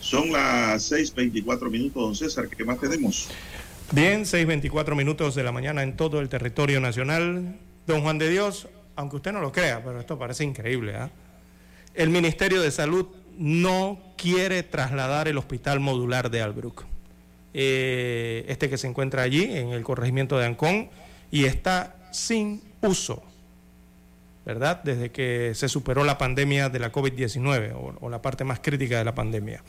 Son las 6.24 minutos, don César. ¿Qué más tenemos? Bien, 6.24 minutos de la mañana en todo el territorio nacional. Don Juan de Dios, aunque usted no lo crea, pero esto parece increíble. ¿ah? El Ministerio de Salud no quiere trasladar el hospital modular de Albrook. eh, este que se encuentra allí, en el corregimiento de Ancón, y está sin uso, ¿verdad? Desde que se superó la pandemia de la COVID-19 o, la parte más crítica de la pandemia.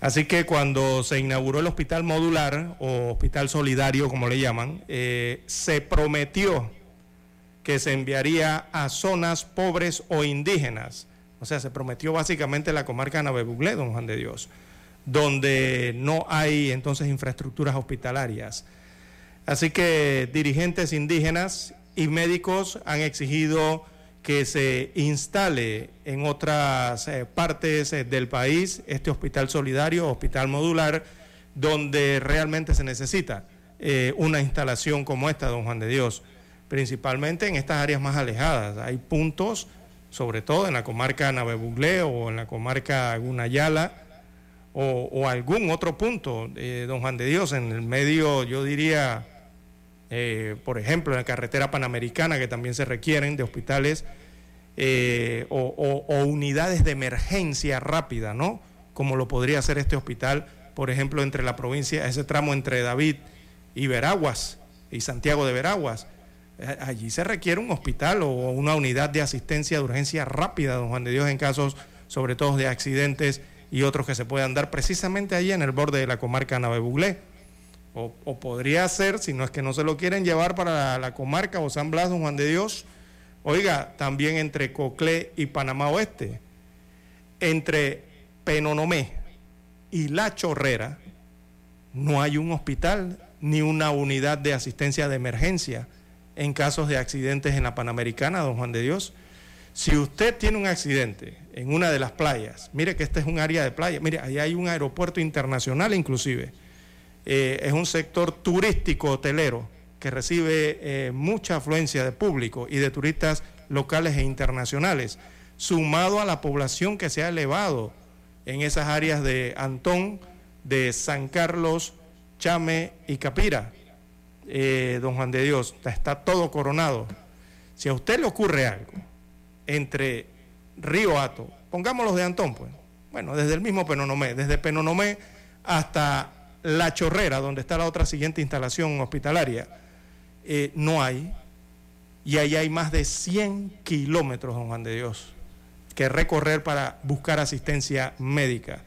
Así que cuando se inauguró el hospital modular o hospital solidario, como le llaman, eh, se prometió que se enviaría a zonas pobres o indígenas. O sea, se prometió básicamente la comarca Navebuglé, don Juan de Dios, donde no hay entonces infraestructuras hospitalarias. Así que dirigentes indígenas y médicos han exigido que se instale en otras eh, partes eh, del país este hospital solidario, hospital modular, donde realmente se necesita eh, una instalación como esta, don Juan de Dios, principalmente en estas áreas más alejadas. Hay puntos, sobre todo en la comarca Navebuglé o en la comarca Gunayala, o, o algún otro punto, don Juan de Dios, en el medio, yo diría, eh, por ejemplo, en la carretera panamericana, que también se requieren de hospitales eh, o, unidades de emergencia rápida, ¿no? Como lo podría hacer este hospital, por ejemplo, entre la provincia, ese tramo entre David y Veraguas y Santiago de Veraguas. Allí se requiere un hospital o una unidad de asistencia de urgencia rápida, don Juan de Dios, en casos sobre todo de accidentes y otros que se puedan dar precisamente allí en el borde de la comarca Navebuglé. O, podría ser, si no es que no se lo quieren llevar para la, comarca o San Blas, don Juan de Dios, oiga, también entre Coclé y Panamá Oeste, entre Penonomé y La Chorrera, no hay un hospital ni una unidad de asistencia de emergencia en casos de accidentes en la Panamericana, don Juan de Dios. Si usted tiene un accidente en una de las playas, mire que este es un área de playa, mire, ahí hay un aeropuerto internacional inclusive eh, es un sector turístico hotelero que recibe eh, mucha afluencia de público y de turistas locales e internacionales, sumado a la población que se ha elevado en esas áreas de Antón, de San Carlos, Chame y Capira. Eh, don Juan de Dios, está todo coronado. Si a usted le ocurre algo entre Río Hato, pongámoslo de Antón, pues, bueno, desde el mismo Penonomé, desde Penonomé hasta la Chorrera, donde está la otra siguiente instalación hospitalaria, eh, no hay. Y ahí hay más de 100 kilómetros, don Juan de Dios, que recorrer para buscar asistencia médica.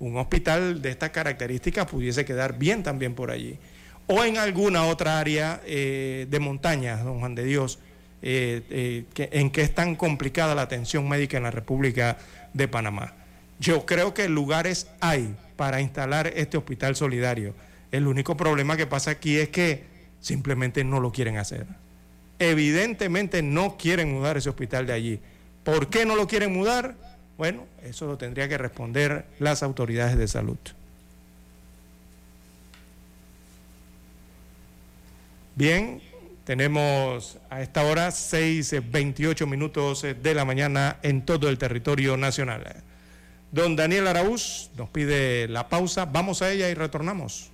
Un hospital de estas características pudiese quedar bien también por allí. O en alguna otra área eh, de montañas, don Juan de Dios, eh, en que es tan complicada la atención médica en la República de Panamá. Yo creo que lugares hay para instalar este hospital solidario. El único problema que pasa aquí es que simplemente no lo quieren hacer. Evidentemente no quieren mudar ese hospital de allí. ¿Por qué no lo quieren mudar? Bueno, eso lo tendría que responder las autoridades de salud. Bien, tenemos a esta hora 6.28 minutos de la mañana en todo el territorio nacional. Don Daniel Araúz nos pide la pausa. Vamos a ella y retornamos.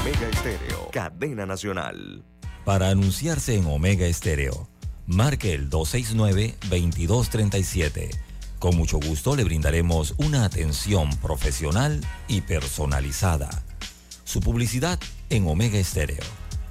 Omega Estéreo, cadena nacional. Para anunciarse en Omega Estéreo, marque el 269-2237. Con mucho gusto le brindaremos una atención profesional y personalizada. Su publicidad en Omega Estéreo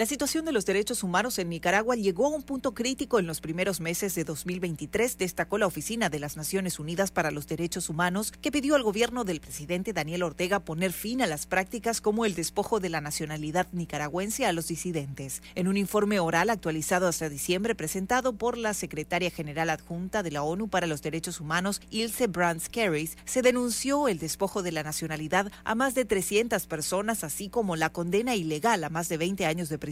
La situación de los derechos humanos en Nicaragua llegó a un punto crítico en los primeros meses de 2023, destacó la Oficina de las Naciones Unidas para los Derechos Humanos, que pidió al gobierno del presidente Daniel Ortega poner fin a las prácticas como el despojo de la nacionalidad nicaragüense a los disidentes. En un informe oral actualizado hasta diciembre presentado por la secretaria general adjunta de la ONU para los Derechos Humanos, Ilse Brands Carries, se denunció el despojo de la nacionalidad a más de 300 personas, así como la condena ilegal a más de 20 años de prisión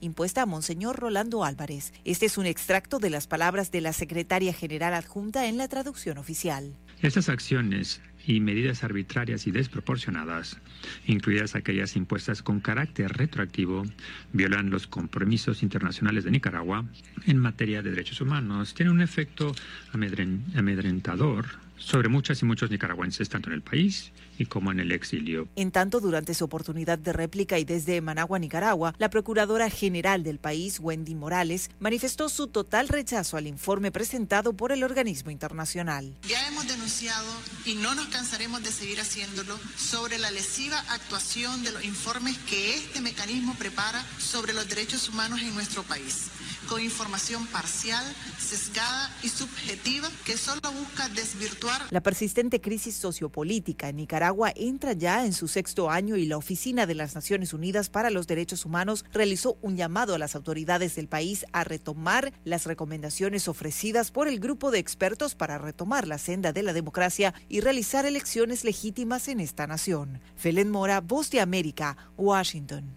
impuesta a Monseñor Rolando Álvarez. Este es un extracto de las palabras de la secretaria general adjunta en la traducción oficial. Estas acciones y medidas arbitrarias y desproporcionadas, incluidas aquellas impuestas con carácter retroactivo, violan los compromisos internacionales de Nicaragua en materia de derechos humanos, tienen un efecto amedrentador sobre muchas y muchos nicaragüenses, tanto en el país y como en el exilio. En tanto, durante su oportunidad de réplica y desde Managua, Nicaragua, la Procuradora General del país, Wendy Morales, manifestó su total rechazo al informe presentado por el organismo internacional. Ya hemos denunciado y no nos cansaremos de seguir haciéndolo sobre la lesiva actuación de los informes que este mecanismo prepara sobre los derechos humanos en nuestro país con información parcial, sesgada y subjetiva que solo busca desvirtuar. La persistente crisis sociopolítica en Nicaragua entra ya en su sexto año y la Oficina de las Naciones Unidas para los Derechos Humanos realizó un llamado a las autoridades del país a retomar las recomendaciones ofrecidas por el grupo de expertos para retomar la senda de la democracia y realizar elecciones legítimas en esta nación. Felen Mora, Voz de América, Washington.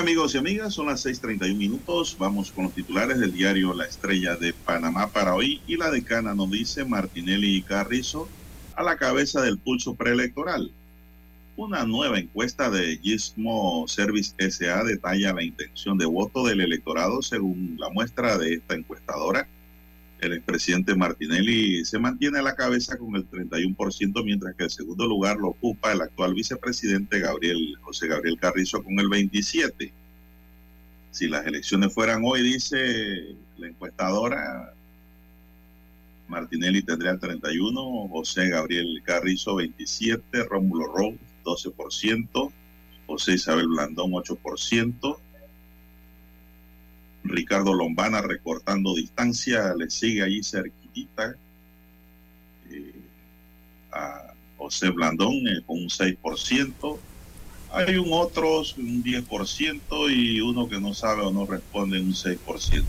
Amigos y amigas, son las 6:31 minutos. Vamos con los titulares del diario La Estrella de Panamá para hoy. Y la decana nos dice Martinelli y Carrizo a la cabeza del pulso preelectoral. Una nueva encuesta de Gizmo Service SA detalla la intención de voto del electorado según la muestra de esta encuestadora el expresidente Martinelli se mantiene a la cabeza con el 31%, mientras que el segundo lugar lo ocupa el actual vicepresidente Gabriel José Gabriel Carrizo con el 27%. Si las elecciones fueran hoy, dice la encuestadora, Martinelli tendría el 31, José Gabriel Carrizo 27, Rómulo Rowe 12%, José Isabel Blandón 8%, Ricardo Lombana recortando distancia, le sigue allí cerquita eh, a José Blandón eh, con un 6%. Hay un otro, un 10% y uno que no sabe o no responde un 6%.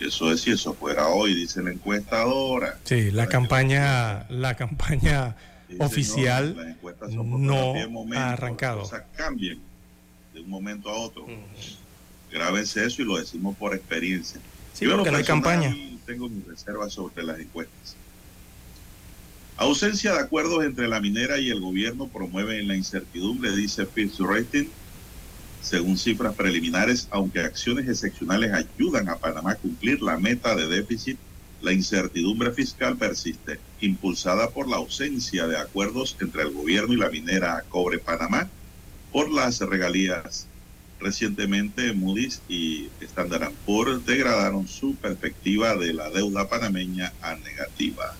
Eso es si eso fuera hoy, dice la encuestadora. Sí, la campaña, la campaña oficial no, ha arrancado. Las cosas cambian de un momento a otro. Grábense eso y lo decimos por experiencia. Sí, Yo porque no hay campaña. Tengo mis reservas sobre las encuestas. Ausencia de acuerdos entre la minera y el gobierno promueve la incertidumbre, dice Fitch Rating. Según cifras preliminares, aunque acciones excepcionales ayudan a Panamá a cumplir la meta de déficit, la incertidumbre fiscal persiste, impulsada por la ausencia de acuerdos entre el gobierno y la minera Cobre Panamá por las regalías Recientemente Moody's y Standard Poor's degradaron su perspectiva de la deuda panameña a negativa.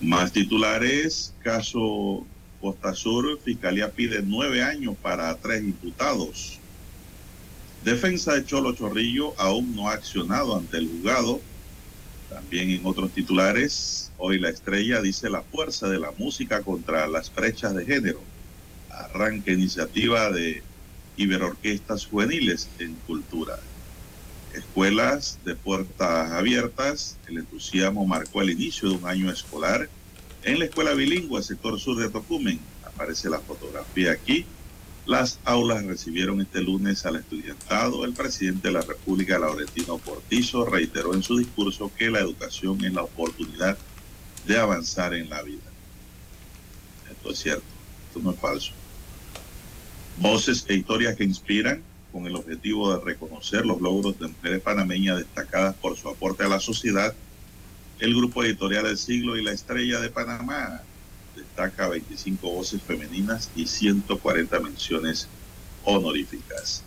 Más titulares, caso Costa Sur, Fiscalía pide nueve años para tres imputados. Defensa de Cholo Chorrillo aún no ha accionado ante el juzgado. También en otros titulares, hoy la estrella dice la fuerza de la música contra las brechas de género. Arranca iniciativa de y ver orquestas juveniles en cultura. Escuelas de puertas abiertas, el entusiasmo marcó el inicio de un año escolar en la escuela bilingüe sector sur de Tocumen. Aparece la fotografía aquí. Las aulas recibieron este lunes al estudiantado. El presidente de la República, Laurentino Portillo, reiteró en su discurso que la educación es la oportunidad de avanzar en la vida. Esto es cierto, esto no es falso. Voces e historias que inspiran con el objetivo de reconocer los logros de mujeres panameñas destacadas por su aporte a la sociedad. El grupo editorial del siglo y la estrella de Panamá destaca 25 voces femeninas y 140 menciones honoríficas.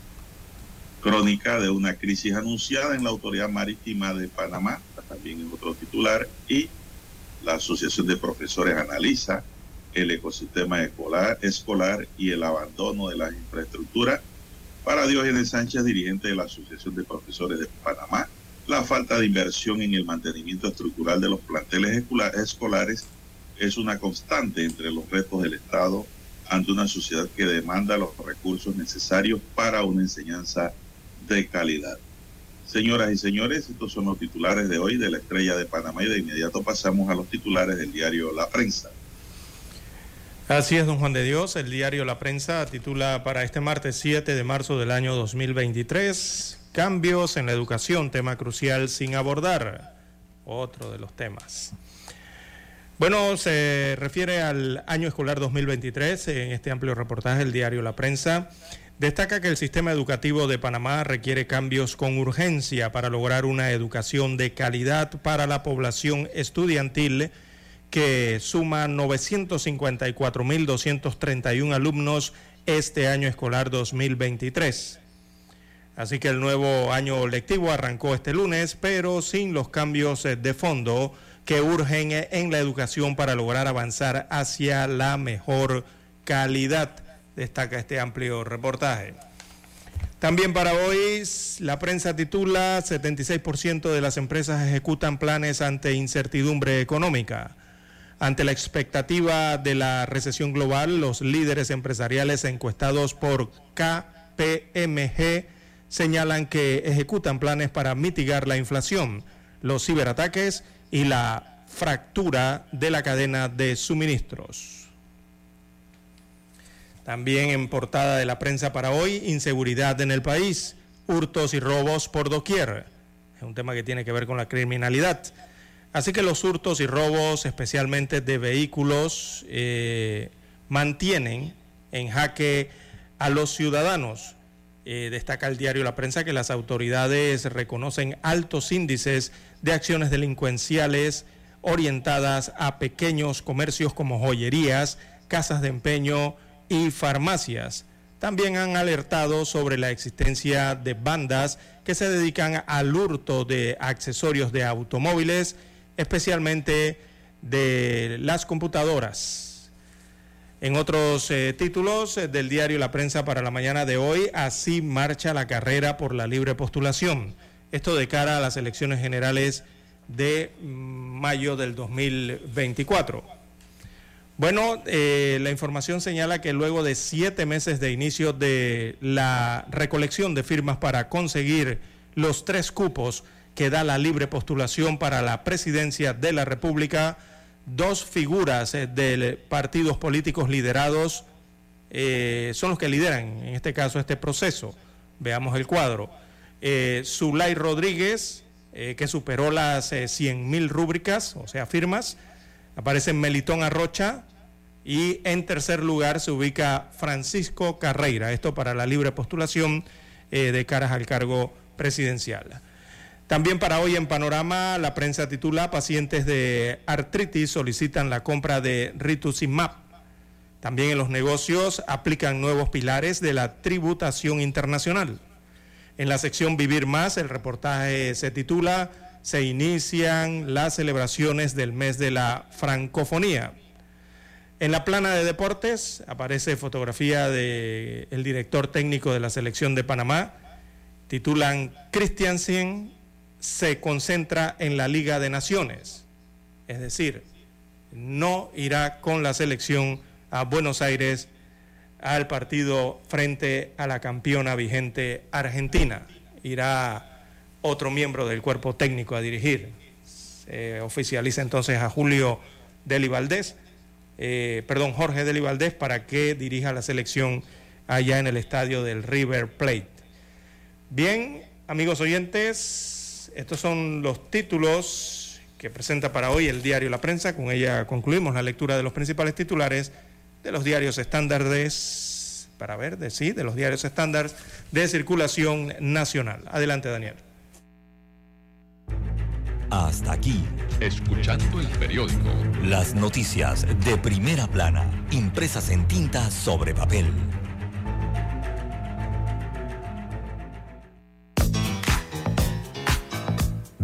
Crónica de una crisis anunciada en la Autoridad Marítima de Panamá, también en otro titular, y la Asociación de Profesores analiza el ecosistema escolar, escolar y el abandono de la infraestructura. Para Diógenes Sánchez, dirigente de la Asociación de Profesores de Panamá, la falta de inversión en el mantenimiento estructural de los planteles escolares es una constante entre los retos del Estado ante una sociedad que demanda los recursos necesarios para una enseñanza de calidad. Señoras y señores, estos son los titulares de hoy de la Estrella de Panamá y de inmediato pasamos a los titulares del diario La Prensa. Así es, don Juan de Dios. El diario La Prensa titula para este martes 7 de marzo del año 2023, cambios en la educación, tema crucial sin abordar. Otro de los temas. Bueno, se refiere al año escolar 2023 en este amplio reportaje del diario La Prensa. Destaca que el sistema educativo de Panamá requiere cambios con urgencia para lograr una educación de calidad para la población estudiantil que suma 954.231 alumnos este año escolar 2023. Así que el nuevo año lectivo arrancó este lunes, pero sin los cambios de fondo que urgen en la educación para lograr avanzar hacia la mejor calidad destaca este amplio reportaje. También para hoy, la prensa titula 76% de las empresas ejecutan planes ante incertidumbre económica. Ante la expectativa de la recesión global, los líderes empresariales encuestados por KPMG señalan que ejecutan planes para mitigar la inflación, los ciberataques y la fractura de la cadena de suministros. También en portada de la prensa para hoy, inseguridad en el país, hurtos y robos por doquier. Es un tema que tiene que ver con la criminalidad. Así que los hurtos y robos, especialmente de vehículos, eh, mantienen en jaque a los ciudadanos. Eh, destaca el diario La Prensa que las autoridades reconocen altos índices de acciones delincuenciales orientadas a pequeños comercios como joyerías, casas de empeño, y farmacias. También han alertado sobre la existencia de bandas que se dedican al hurto de accesorios de automóviles, especialmente de las computadoras. En otros eh, títulos eh, del diario La Prensa para la mañana de hoy, así marcha la carrera por la libre postulación. Esto de cara a las elecciones generales de mayo del 2024. Bueno, eh, la información señala que luego de siete meses de inicio de la recolección de firmas para conseguir los tres cupos que da la libre postulación para la presidencia de la República, dos figuras eh, de partidos políticos liderados eh, son los que lideran, en este caso, este proceso. Veamos el cuadro. Zulay Rodríguez, que superó las 100 mil rúbricas, o sea, firmas. Aparece Melitón Arrocha, y en tercer lugar se ubica Francisco Carreira, esto para la libre postulación eh, de caras al cargo presidencial. También para hoy en Panorama, la prensa titula Pacientes de artritis solicitan la compra de Rituximab. También en los negocios aplican nuevos pilares de la tributación internacional. En la sección Vivir Más, el reportaje se titula Se inician las celebraciones del mes de la francofonía. En la plana de deportes aparece fotografía del el director técnico de la selección de Panamá. Titulan Christiansen se concentra en la Liga de Naciones. Es decir, no irá con la selección a Buenos Aires al partido frente a la campeona vigente Argentina. Irá otro miembro del cuerpo técnico a dirigir. Se oficializa entonces a Julio Deli Valdés, eh, perdón, Jorge Deli Valdés, para que dirija la selección allá en el estadio del River Plate. Bien, amigos oyentes, estos son los títulos que presenta para hoy el diario La Prensa. Con ella concluimos la lectura de los principales titulares de los diarios estándares, para ver, de sí, de los diarios estándares de circulación nacional. Adelante, Daniel. Hasta aquí. Escuchando el periódico. Las noticias de primera plana, impresas en tinta sobre papel.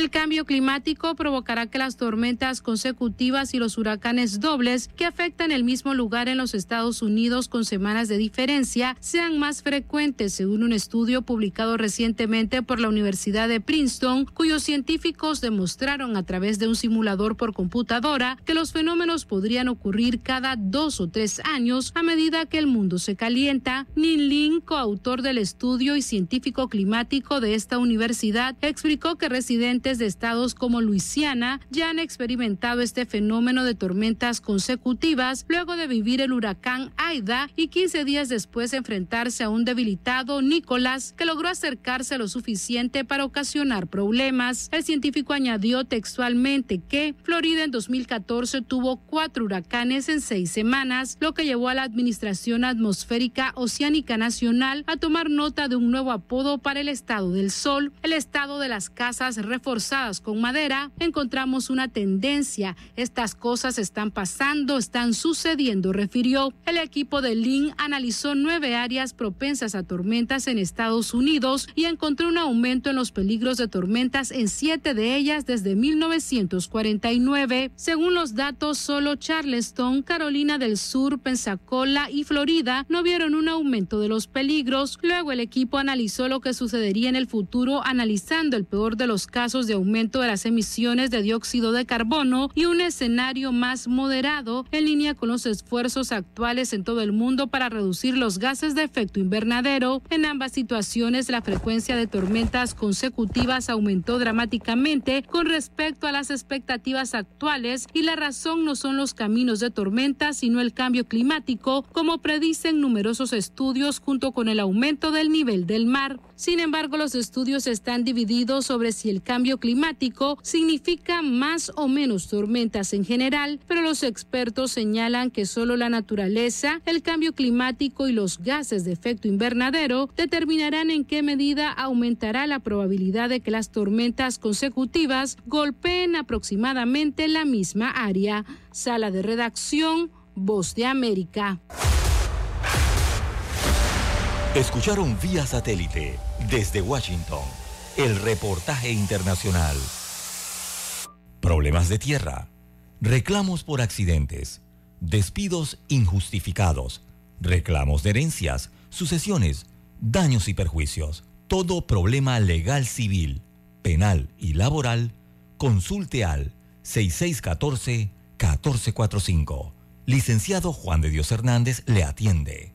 El cambio climático provocará que las tormentas consecutivas y los huracanes dobles que afectan el mismo lugar en los Estados Unidos con semanas de diferencia sean más frecuentes, según un estudio publicado recientemente por la Universidad de Princeton, cuyos científicos demostraron a través de un simulador por computadora que los fenómenos podrían ocurrir cada dos o tres años a medida que el mundo se calienta. Nin Lin, coautor del estudio y científico climático de esta universidad, explicó que residentes de estados como Luisiana ya han experimentado este fenómeno de tormentas consecutivas luego de vivir el huracán Aida y 15 días después enfrentarse a un debilitado Nicolás que logró acercarse lo suficiente para ocasionar problemas. El científico añadió textualmente que Florida en 2014 tuvo cuatro huracanes en seis semanas, lo que llevó a la Administración Atmosférica Oceánica Nacional a tomar nota de un nuevo apodo para el estado del sol, el estado de las casas reforzadas con madera, encontramos una tendencia. Estas cosas están pasando, están sucediendo, refirió. El equipo de Lin analizó nueve áreas propensas a tormentas en Estados Unidos y encontró un aumento en los peligros de tormentas en siete de ellas desde 1949. Según los datos, solo Charleston, Carolina del Sur, Pensacola y Florida no vieron un aumento de los peligros. Luego el equipo analizó lo que sucedería en el futuro analizando el peor de los casos de aumento de las emisiones de dióxido de carbono y un escenario más moderado en línea con los esfuerzos actuales en todo el mundo para reducir los gases de efecto invernadero. En ambas situaciones, la frecuencia de tormentas consecutivas aumentó dramáticamente con respecto a las expectativas actuales y la razón no son los caminos de tormenta, sino el cambio climático, como predicen numerosos estudios junto con el aumento del nivel del mar. Sin embargo, los estudios están divididos sobre si el cambio climático significa más o menos tormentas en general, pero los expertos señalan que solo la naturaleza, el cambio climático y los gases de efecto invernadero determinarán en qué medida aumentará la probabilidad de que las tormentas consecutivas golpeen aproximadamente la misma área. Sala de redacción, Voz de América. Escucharon vía satélite desde Washington el reportaje internacional. Problemas de tierra, reclamos por accidentes, despidos injustificados, reclamos de herencias, sucesiones, daños y perjuicios. Todo problema legal civil, penal y laboral, consulte al 6614-1445. Licenciado Juan de Dios Hernández le atiende.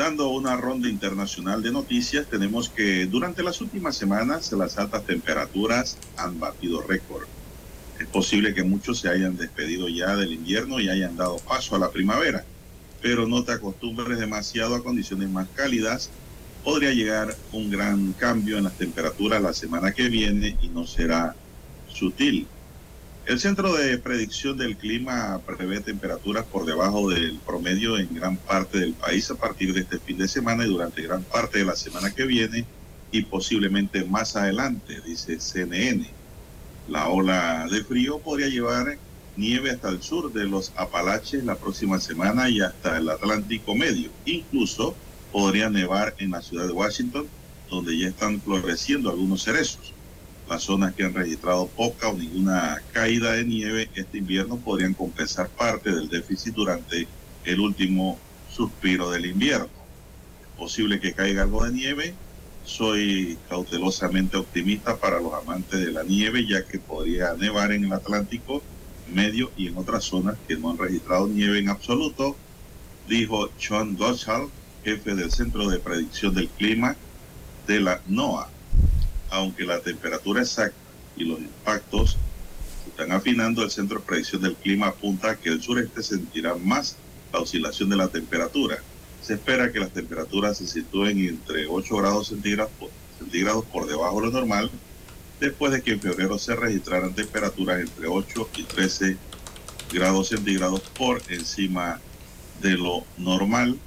Dando una ronda internacional de noticias, tenemos que durante las últimas semanas las altas temperaturas han batido récord. Es posible que muchos se hayan despedido ya del invierno y hayan dado paso a la primavera, pero no te acostumbres demasiado a condiciones más cálidas. Podría llegar un gran cambio en las temperaturas la semana que viene y no será sutil. El Centro de Predicción del Clima prevé temperaturas por debajo del promedio en gran parte del país a partir de este fin de semana y durante gran parte de la semana que viene y posiblemente más adelante, dice CNN. La ola de frío podría llevar nieve hasta el sur de los Apalaches la próxima semana y hasta el Atlántico Medio. Incluso podría nevar en la ciudad de Washington, donde ya están floreciendo algunos cerezos. Las zonas que han registrado poca o ninguna caída de nieve este invierno podrían compensar parte del déficit durante el último suspiro del invierno. Es posible que caiga algo de nieve. Soy cautelosamente optimista para los amantes de la nieve, ya que podría nevar en el Atlántico medio y en otras zonas que no han registrado nieve en absoluto, dijo John Gottschall, jefe del Centro de Predicción del Clima de la NOAA aunque la temperatura exacta y los impactos se están afinando, el Centro de Predicción del Clima apunta a que el sureste sentirá más la oscilación de la temperatura. Se espera que las temperaturas se sitúen entre 8 grados centígrados por, centígrados por debajo de lo normal, después de que en febrero se registraran temperaturas entre 8 y 13 grados centígrados por encima de lo normal,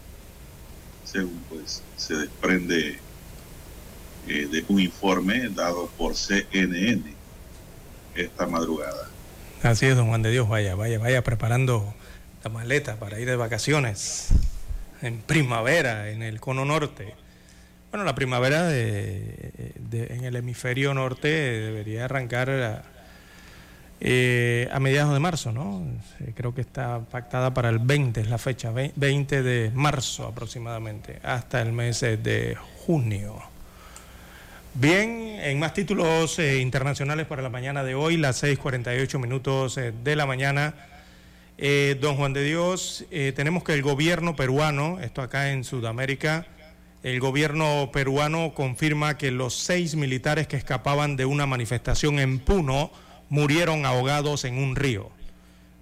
según pues se desprende eh, de un informe dado por CNN esta madrugada. Así es, don Juan de Dios, vaya, vaya, vaya preparando la maleta para ir de vacaciones en primavera en el cono norte. Bueno, la primavera de, en el hemisferio norte debería arrancar a, eh, a mediados de marzo, ¿no? Creo que está pactada para el 20, es la fecha, 20 de marzo aproximadamente, hasta el mes de junio. Bien, en más títulos eh, internacionales para la mañana de hoy, las 6:48 minutos eh, de la mañana. Eh, don Juan de Dios, tenemos que el gobierno peruano, esto acá en Sudamérica, el gobierno peruano confirma que los seis militares que escapaban de una manifestación en Puno murieron ahogados en un río.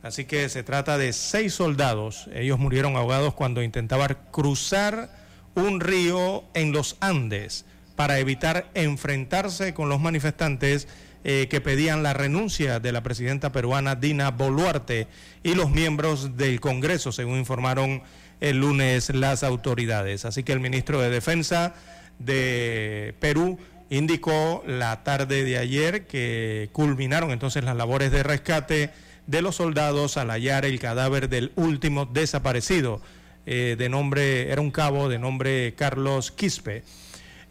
Así que se trata de seis soldados. Ellos murieron ahogados cuando intentaban cruzar un río en los Andes para evitar enfrentarse con los manifestantes eh, que pedían la renuncia de la presidenta peruana Dina Boluarte y los miembros del Congreso, según informaron el lunes las autoridades. Así que el ministro de Defensa de Perú indicó la tarde de ayer que culminaron entonces las labores de rescate de los soldados al hallar el cadáver del último desaparecido, eh, de nombre, era un cabo de nombre Carlos Quispe.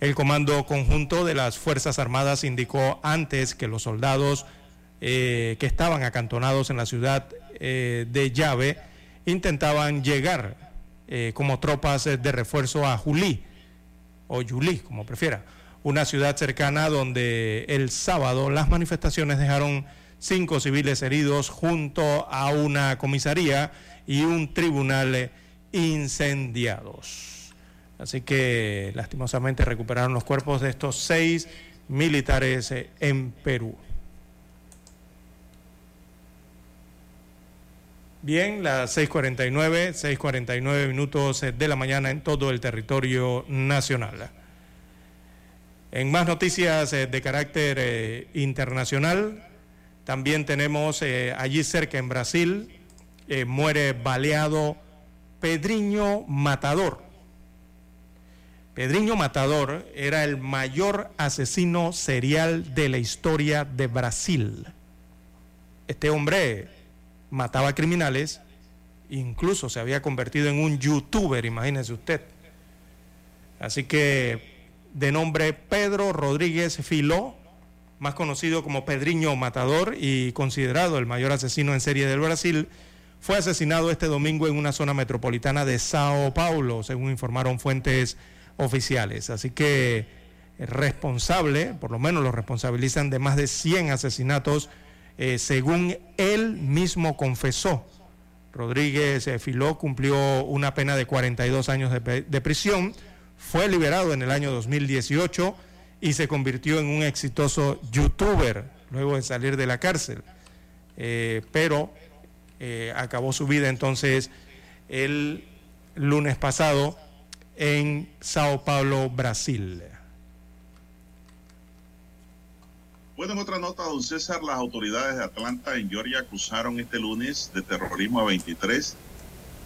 El Comando Conjunto de las Fuerzas Armadas indicó antes que los soldados eh, que estaban acantonados en la ciudad eh, de Llave intentaban llegar eh, como tropas de refuerzo a Julí, o Yulí, como prefiera, una ciudad cercana donde el sábado las manifestaciones dejaron cinco civiles heridos junto a una comisaría y un tribunal incendiados. Así que lastimosamente recuperaron los cuerpos de estos seis militares eh, en Perú. Bien, las 6:49, 6:49 minutos eh, de la mañana en todo el territorio nacional. En más noticias eh, de carácter internacional, también tenemos allí cerca en Brasil, muere baleado Pedriño Matador Pedriño Matador era el mayor asesino serial de la historia de Brasil. Este hombre mataba criminales, incluso se había convertido en un youtuber, imagínese usted. Así que de nombre Pedro Rodríguez Filó, más conocido como Pedriño Matador y considerado el mayor asesino en serie del Brasil, fue asesinado este domingo en una zona metropolitana de Sao Paulo, según informaron fuentes oficiales. Así que responsable, por lo menos lo responsabilizan de más de 100 asesinatos, eh, según él mismo confesó. Rodríguez eh, Filó cumplió una pena de 42 años de, prisión, fue liberado en el año 2018 y se convirtió en un exitoso youtuber luego de salir de la cárcel. Eh, pero acabó su vida entonces el lunes pasado en Sao Paulo, Brasil. Bueno, en otra nota, don César, las autoridades de Atlanta en Georgia acusaron este lunes de terrorismo a 23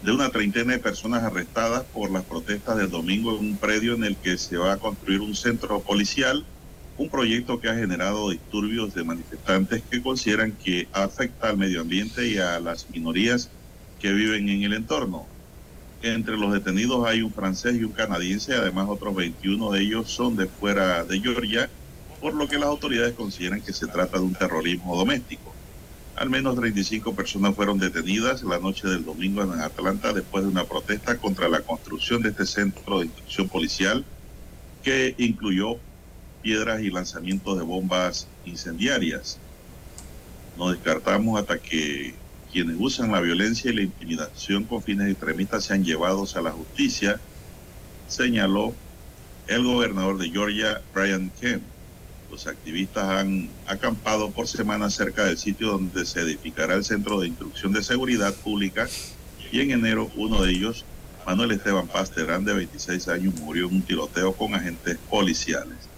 de una treintena de personas arrestadas por las protestas del domingo en un predio en el que se va a construir un centro policial, un proyecto que ha generado disturbios de manifestantes que consideran que afecta al medio ambiente y a las minorías que viven en el entorno. Entre los detenidos hay un francés y un canadiense, además otros 21 de ellos son de fuera de Georgia, por lo que las autoridades consideran que se trata de un terrorismo doméstico. Al menos 35 personas fueron detenidas la noche del domingo en Atlanta después de una protesta contra la construcción de este centro de instrucción policial que incluyó piedras y lanzamientos de bombas incendiarias. No descartamos hasta que quienes usan la violencia y la intimidación con fines extremistas sean llevados a la justicia, señaló el gobernador de Georgia, Brian Kemp. Los activistas han acampado por semanas cerca del sitio donde se edificará el Centro de Instrucción de Seguridad Pública y en enero uno de ellos, Manuel Esteban Pasterán, de 26 años, murió en un tiroteo con agentes policiales.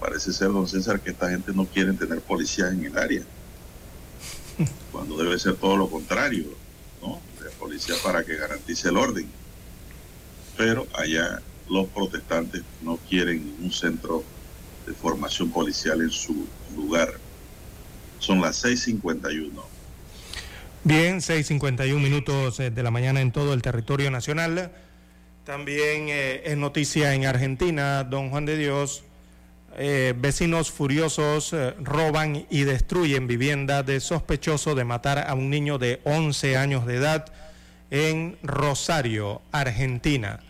Parece ser, don César, que esta gente no quiere tener policías en el área, cuando debe ser todo lo contrario, ¿no? De policía para que garantice el orden. Pero allá los protestantes no quieren un centro de formación policial en su lugar. Son las 6.51. Bien, 6.51 minutos eh, de la mañana en todo el territorio nacional. También eh, es noticia en Argentina, don Juan de Dios. Eh, vecinos furiosos eh, roban y destruyen vivienda de sospechoso de matar a un niño de 11 años de edad en Rosario, Argentina.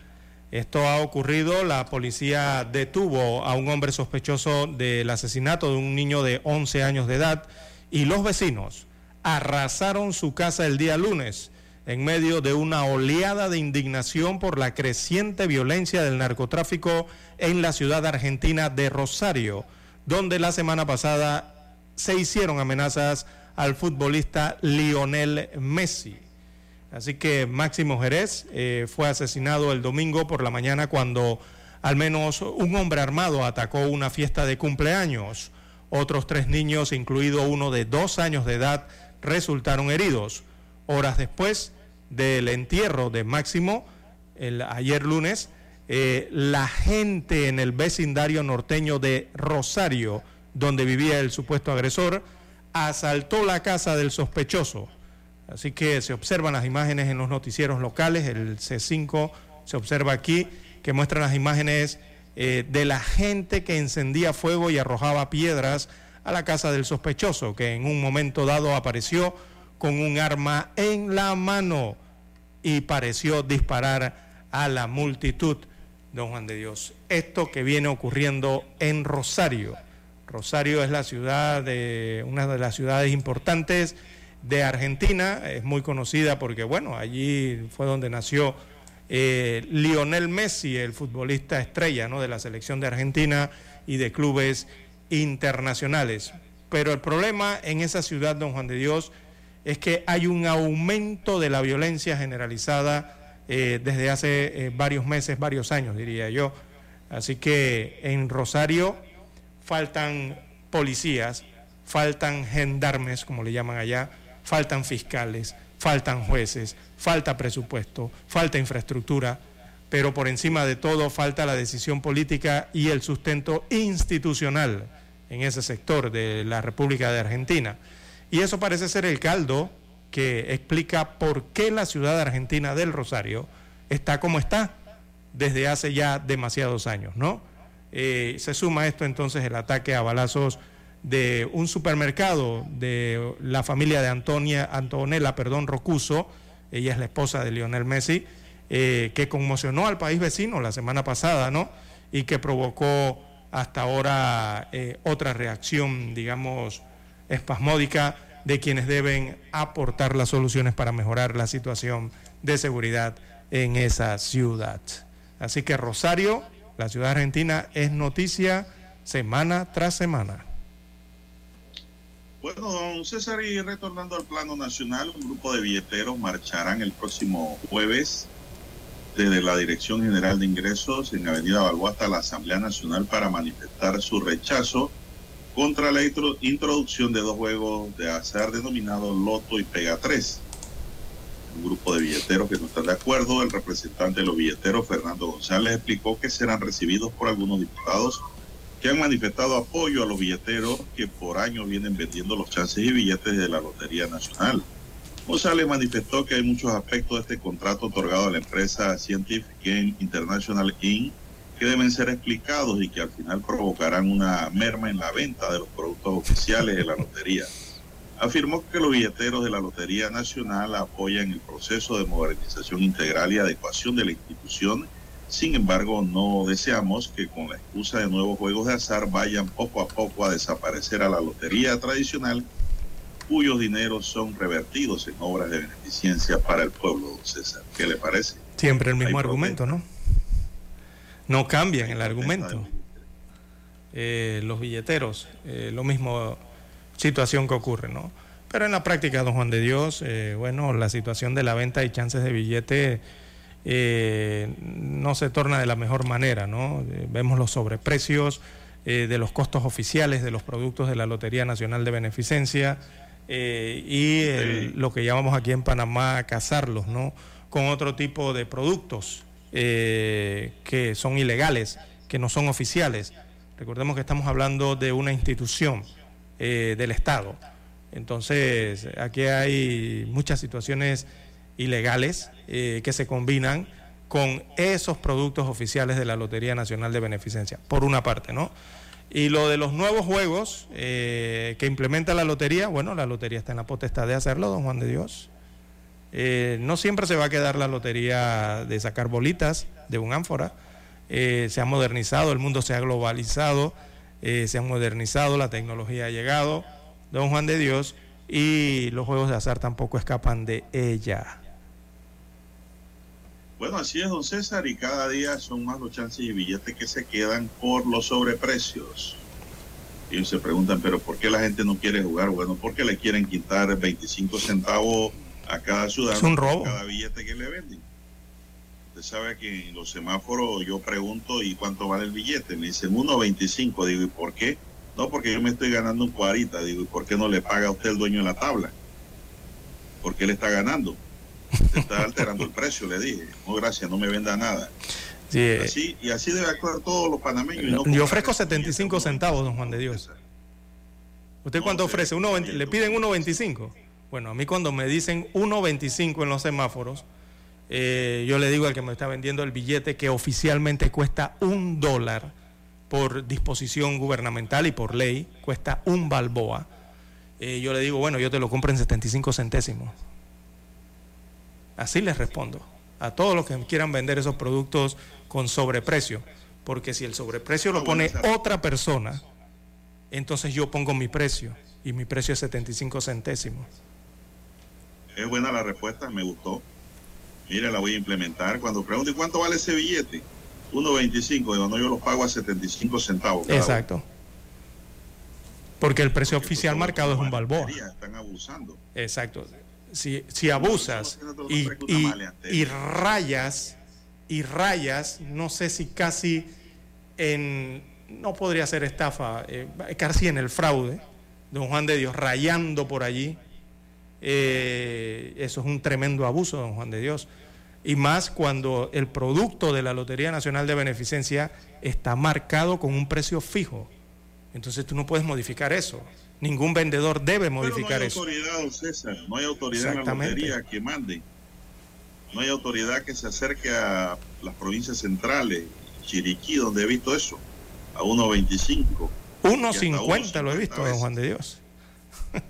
Esto ha ocurrido, la policía detuvo a un hombre sospechoso del asesinato de un niño de 11 años de edad y los vecinos arrasaron su casa el día lunes en medio de una oleada de indignación por la creciente violencia del narcotráfico en la ciudad argentina de Rosario, donde la semana pasada se hicieron amenazas al futbolista Lionel Messi. Así que Máximo Jerez eh, fue asesinado el domingo por la mañana cuando al menos un hombre armado atacó una fiesta de cumpleaños. Otros tres niños, incluido uno de dos años de edad, resultaron heridos. Horas después del entierro de Máximo, el, ayer lunes, eh, la gente en el vecindario norteño de Rosario, donde vivía el supuesto agresor, asaltó la casa del sospechoso. Así que se observan las imágenes en los noticieros locales, el C5 se observa aquí, que muestran las imágenes eh, de la gente que encendía fuego y arrojaba piedras a la casa del sospechoso, que en un momento dado apareció con un arma en la mano y pareció disparar a la multitud, don Juan de Dios. Esto que viene ocurriendo en Rosario. Rosario es la ciudad de una de las ciudades importantes de Argentina, es muy conocida porque, bueno, allí fue donde nació eh, Lionel Messi, el futbolista estrella de la selección de Argentina y de clubes internacionales. Pero el problema en esa ciudad, don Juan de Dios, es que hay un aumento de la violencia generalizada eh, desde hace eh, varios meses, varios años, diría yo. Así que en Rosario faltan policías, faltan gendarmes, como le llaman allá, faltan fiscales, faltan jueces, falta presupuesto, falta infraestructura, pero por encima de todo falta la decisión política y el sustento institucional en ese sector de la República de Argentina. Y eso parece ser el caldo que explica por qué la ciudad argentina del Rosario está como está desde hace ya demasiados años, ¿no? Eh, se suma a esto entonces el ataque a balazos de un supermercado de la familia de Antonia, Antonella perdón, Rocuso, ella es la esposa de Lionel Messi, eh, que conmocionó al país vecino la semana pasada, ¿no? Y que provocó hasta ahora eh, otra reacción, digamos, espasmódica de quienes deben aportar las soluciones para mejorar la situación de seguridad en esa ciudad. Así que Rosario, la ciudad argentina, es noticia semana tras semana. Bueno, don César, y retornando al plano nacional, un grupo de billeteros marcharán el próximo jueves desde la Dirección General de Ingresos en Avenida Balboa hasta la Asamblea Nacional para manifestar su rechazo contra la introducción de dos juegos de azar denominados Loto y Pega 3. Un grupo de billeteros que no están de acuerdo, el representante de los billeteros, Fernando González, explicó que serán recibidos por algunos diputados que han manifestado apoyo a los billeteros que por años vienen vendiendo los chances y billetes de la Lotería Nacional. González manifestó que hay muchos aspectos de este contrato otorgado a la empresa Scientific Game International Inc. que deben ser explicados y que al final provocarán una merma en la venta de los productos oficiales de la lotería. Afirmó que los billeteros de la Lotería Nacional apoyan el proceso de modernización integral y adecuación de la institución. Sin embargo, no deseamos que con la excusa de nuevos juegos de azar vayan poco a poco a desaparecer a la lotería tradicional cuyos dineros son revertidos en obras de beneficencia para el pueblo, don César. ¿Qué le parece? Siempre el mismo argumento, ¿no? No cambian el argumento. Eh, los billeteros, eh, lo mismo situación que ocurre, ¿no? Pero en la práctica, don Juan de Dios, eh, bueno, la situación de la venta y chances de billete no se torna de la mejor manera, ¿no? vemos los sobreprecios de los costos oficiales de los productos de la Lotería Nacional de Beneficencia, eh, y lo que llamamos aquí en Panamá casarlos, ¿no? Con otro tipo de productos eh, que son ilegales, que no son oficiales. Recordemos que estamos hablando de una institución eh, del Estado. Entonces, aquí hay muchas situaciones ilegales que se combinan con esos productos oficiales de la Lotería Nacional de Beneficencia, por una parte, ¿no? Y lo de los nuevos juegos eh, que implementa la lotería, bueno, la lotería está en la potestad de hacerlo, don Juan de Dios. Eh, no siempre se va a quedar la lotería de sacar bolitas de un ánfora. Eh, se ha modernizado, el mundo se ha globalizado, se ha modernizado, la tecnología ha llegado, don Juan de Dios, y los juegos de azar tampoco escapan de ella. Bueno, así es, don César, y cada día son más los chances y billetes que se quedan por los sobreprecios. Y se preguntan, pero ¿por qué la gente no quiere jugar? Bueno, porque le quieren quitar 25 centavos a cada ciudadano. Es un robo. Cada billete que le venden. Usted sabe que en los semáforos yo pregunto, ¿y cuánto vale el billete? Me dicen 1.25. Digo, ¿y por qué? No, porque yo me estoy ganando un cuarita. Digo, ¿y por qué no le paga a usted el dueño de la tabla? Porque él está ganando está alterando el precio, le dije. No, gracias, no me venda nada. Eh. así, y así debe actuar todos los panameños. yo ofrezco 75 centavos, don Juan de Dios. ¿Usted cuánto ofrece? Uno, ¿Le piden 1.25? Bueno, a mí cuando me dicen 1.25 en los semáforos, eh, yo le digo al que me está vendiendo el billete que oficialmente cuesta un dólar por disposición gubernamental y por ley, cuesta un balboa. Eh, yo le digo, bueno, yo te lo compro en 75 centésimos. Así les respondo a todos los que quieran vender esos productos con sobreprecio, porque si el sobreprecio lo pone otra persona, entonces yo pongo mi precio y mi precio es 75 centésimos. Es buena la respuesta, me gustó. Mire, la voy a implementar. Cuando pregunte cuánto vale ese billete, 1.25, digo, no, yo lo pago a 75 centavos. Exacto. Porque el precio oficial marcado es un balboa. Están abusando. Exacto si, si abusas y, y, rayas, y rayas, no sé si casi en, no podría ser estafa, eh, casi en el fraude, don Juan de Dios, rayando por allí, eh, eso es un tremendo abuso, don Juan de Dios. Y más cuando el producto de la Lotería Nacional de Beneficencia está marcado con un precio fijo. Entonces tú no puedes modificar eso. Ningún vendedor debe modificar eso. no hay autoridad, César, no hay autoridad en la lotería que mande. No hay autoridad que se acerque a las provincias centrales, Chiriquí, donde he visto eso. a 1.25. 1.50 lo he visto, don Juan de Dios.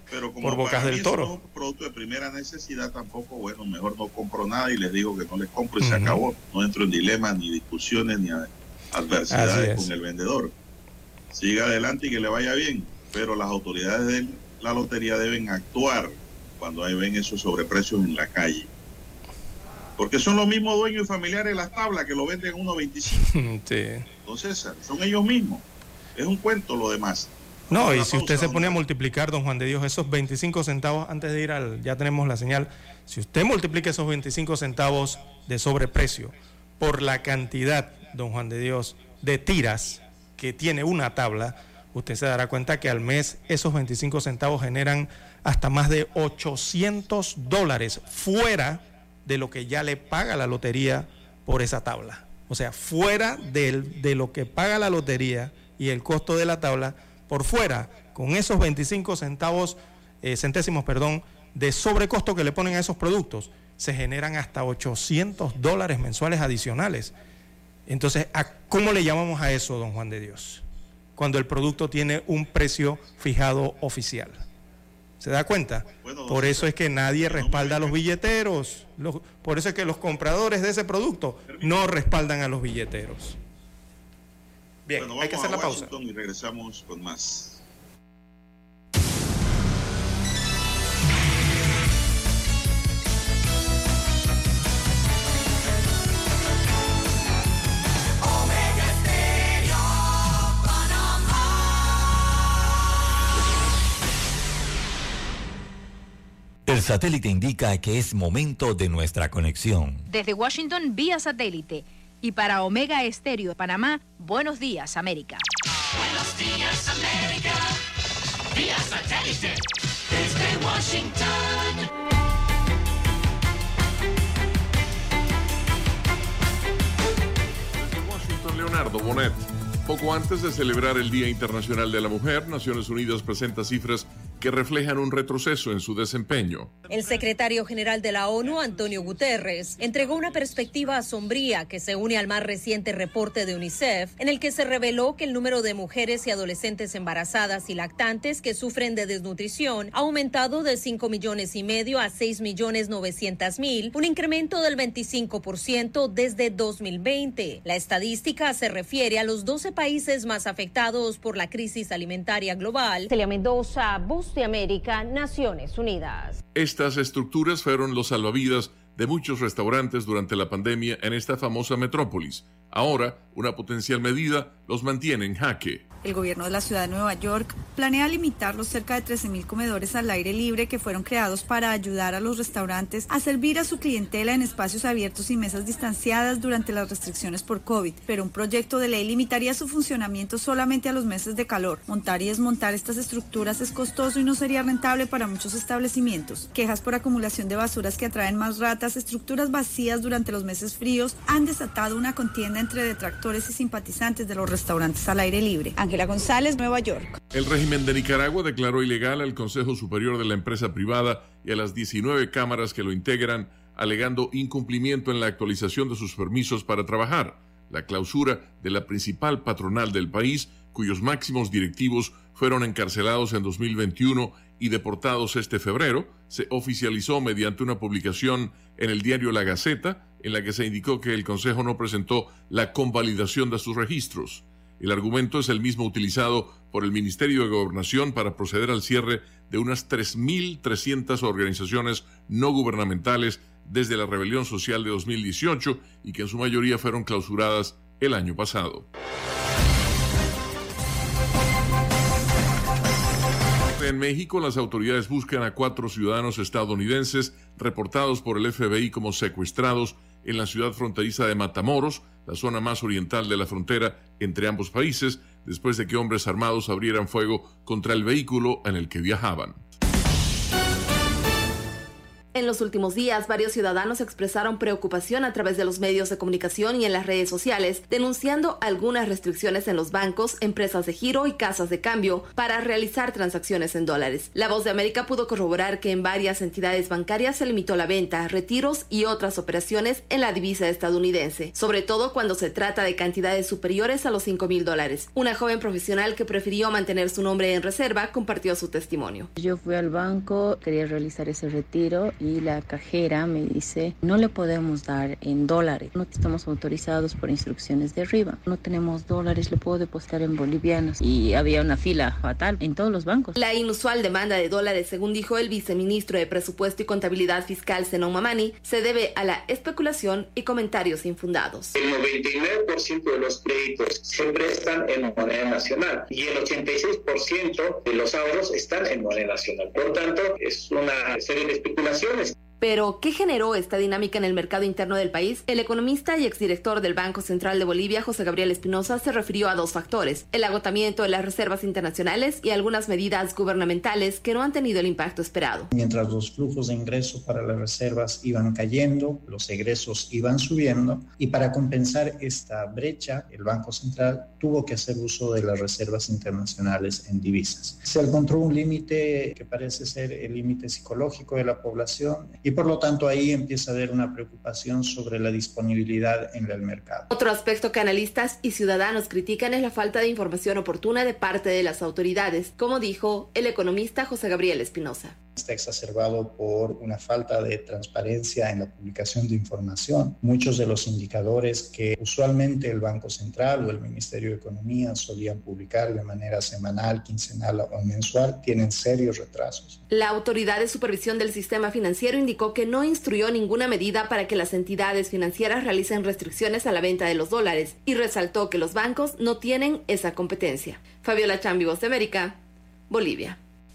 Pero como Por Bocas del Toro. es producto de primera necesidad tampoco, bueno, mejor no compro nada y les digo que no les compro y se acabó. No entro en dilemas, ni discusiones, ni adversidades es. con el vendedor. Siga adelante y que le vaya bien, pero las autoridades de la lotería deben actuar cuando ahí ven esos sobreprecios en la calle. Porque son los mismos dueños y familiares de las tablas que lo venden a 1.25. *laughs* Sí. Entonces, son ellos mismos. Es un cuento lo demás. No, y si usted se pone a multiplicar, don Juan de Dios, esos 25 centavos, antes de ir al, ya tenemos la señal, si usted multiplica esos 25 centavos de sobreprecio por la cantidad, don Juan de Dios, de tiras que tiene una tabla, usted se dará cuenta que al mes esos 25 centavos generan hasta más de 800 dólares fuera de lo que ya le paga la lotería por esa tabla. O sea, fuera del- de lo que paga la lotería y el costo de la tabla, por fuera, con esos 25 centavos, eh, centésimos, perdón, de sobrecosto que le ponen a esos productos, se generan hasta 800 dólares mensuales adicionales. Entonces, ¿a ¿cómo le llamamos a eso, don Juan de Dios? Cuando el producto tiene un precio fijado oficial. ¿Se da cuenta? Por eso es que nadie respalda a los billeteros. Los- por eso es que los compradores de ese producto no respaldan a los billeteros. Bien, Bueno, hay que hacer a la pausa. Y regresamos con más. Omega Estéreo, Panamá. El satélite indica que es momento de nuestra conexión. Desde Washington vía satélite y para Omega Estéreo de Panamá, buenos días América. Buenos días, América. Vía satélite. Desde Washington. Desde Washington, Leonardo Bonet. Poco antes de celebrar el Día Internacional de la Mujer, Naciones Unidas presenta cifras que reflejan un retroceso en su desempeño. El secretario general de la ONU, Antonio Guterres, entregó una perspectiva sombría que se une al más reciente reporte de UNICEF, en el que se reveló que el número de mujeres y adolescentes embarazadas y lactantes que sufren de desnutrición ha aumentado de 5 millones y medio a 6 millones 900 mil, un incremento del 25% desde 2020. La estadística se refiere a los 12 países más afectados por la crisis alimentaria global. Celia Mendoza, Voz de América, Naciones Unidas. Estas estructuras fueron los salvavidas de muchos restaurantes durante la pandemia en esta famosa metrópolis. Ahora, una potencial medida los mantiene en jaque. El gobierno de la ciudad de Nueva York planea limitar los cerca de 13.000 comedores al aire libre que fueron creados para ayudar a los restaurantes a servir a su clientela en espacios abiertos y mesas distanciadas durante las restricciones por COVID. Pero un proyecto de ley limitaría su funcionamiento solamente a los meses de calor. Montar y desmontar estas estructuras es costoso y no sería rentable para muchos establecimientos. Quejas por acumulación de basuras que atraen más ratas, estructuras vacías durante los meses fríos han desatado una contienda entre detractores y simpatizantes de los restaurantes al aire libre. Ángela González, Nueva York. El régimen de Nicaragua declaró ilegal al Consejo Superior de la empresa privada y a las 19 cámaras que lo integran, alegando incumplimiento en la actualización de sus permisos para trabajar, la clausura de la principal patronal del país, cuyos máximos directivos fueron encarcelados en 2021 y deportados este febrero, se oficializó mediante una publicación en el diario La Gaceta, en la que se indicó que el Consejo no presentó la convalidación de sus registros. El argumento es el mismo utilizado por el Ministerio de Gobernación para proceder al cierre de unas 3.300 organizaciones no gubernamentales desde la rebelión social de 2018 y que en su mayoría fueron clausuradas el año pasado. En México, las autoridades buscan a cuatro ciudadanos estadounidenses reportados por el FBI como secuestrados en la ciudad fronteriza de Matamoros, la zona más oriental de la frontera entre ambos países, después de que hombres armados abrieran fuego contra el vehículo en el que viajaban. En los últimos días, varios ciudadanos expresaron preocupación a través de los medios de comunicación y en las redes sociales, denunciando algunas restricciones en los bancos, empresas de giro y casas de cambio para realizar transacciones en dólares. La Voz de América pudo corroborar que en varias entidades bancarias se limitó la venta, retiros y otras operaciones en la divisa estadounidense, sobre todo cuando se trata de cantidades superiores a los 5 mil dólares. Una joven profesional que prefirió mantener su nombre en reserva compartió su testimonio. Yo fui al banco, quería realizar ese retiro y la cajera me dice, no le podemos dar en dólares, no estamos autorizados por instrucciones de arriba, no tenemos dólares, le puedo depositar en bolivianos. Y había una fila fatal en todos los bancos. La inusual demanda de dólares, según dijo el viceministro de Presupuesto y Contabilidad Fiscal, Zenon Mamani, se debe a la especulación y comentarios infundados. El 99% de los créditos se prestan en moneda nacional y el 86% de los ahorros están en moneda nacional. Por tanto, es una serie de especulaciones. Pero, ¿qué generó esta dinámica en el mercado interno del país? El economista y exdirector del Banco Central de Bolivia, José Gabriel Espinosa, se refirió a dos factores, el agotamiento de las reservas internacionales y algunas medidas gubernamentales que no han tenido el impacto esperado. Mientras los flujos de ingresos para las reservas iban cayendo, los egresos iban subiendo y para compensar esta brecha, el Banco Central tuvo que hacer uso de las reservas internacionales en divisas. Se encontró un límite que parece ser el límite psicológico de la población y por lo tanto ahí empieza a haber una preocupación sobre la disponibilidad en el mercado. Otro aspecto que analistas y ciudadanos critican es la falta de información oportuna de parte de las autoridades, como dijo el economista José Gabriel Espinosa está exacerbado por una falta de transparencia en la publicación de información. Muchos de los indicadores que usualmente el Banco Central o el Ministerio de Economía solían publicar de manera semanal, quincenal o mensual tienen serios retrasos. La Autoridad de Supervisión del Sistema Financiero indicó que no instruyó ninguna medida para que las entidades financieras realicen restricciones a la venta de los dólares y resaltó que los bancos no tienen esa competencia. Fabiola Chambi, Voz de América, Bolivia.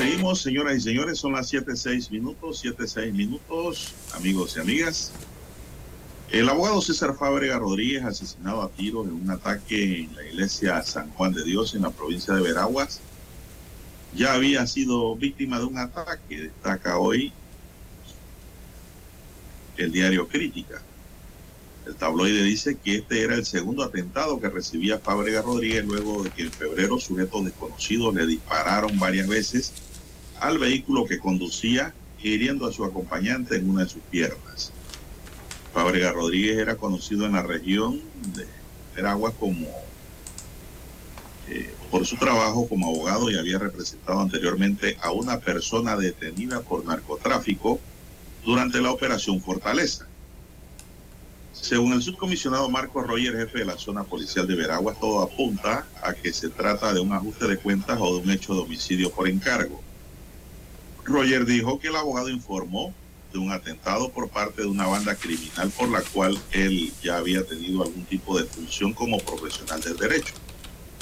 Seguimos, señoras y señores, son las 7.6 minutos, 7.6 minutos, amigos y amigas. El abogado César Fábrega Rodríguez, asesinado a tiros en un ataque en la iglesia San Juan de Dios en la provincia de Veraguas, ya había sido víctima de un ataque, destaca hoy el diario Crítica. El tabloide dice que este era el segundo atentado que recibía Fábrega Rodríguez luego de que en febrero sujetos desconocidos le dispararon varias veces al vehículo que conducía, hiriendo a su acompañante en una de sus piernas. Fábrega Rodríguez era conocido en la región de Veragua como eh, por su trabajo como abogado y había representado anteriormente a una persona detenida por narcotráfico durante la operación Fortaleza. Según el subcomisionado Marco Roger, jefe de la zona policial de Veraguas, todo apunta a que se trata de un ajuste de cuentas o de un hecho de homicidio por encargo. Roger dijo que el abogado informó de un atentado por parte de una banda criminal por la cual él ya había tenido algún tipo de función como profesional del derecho.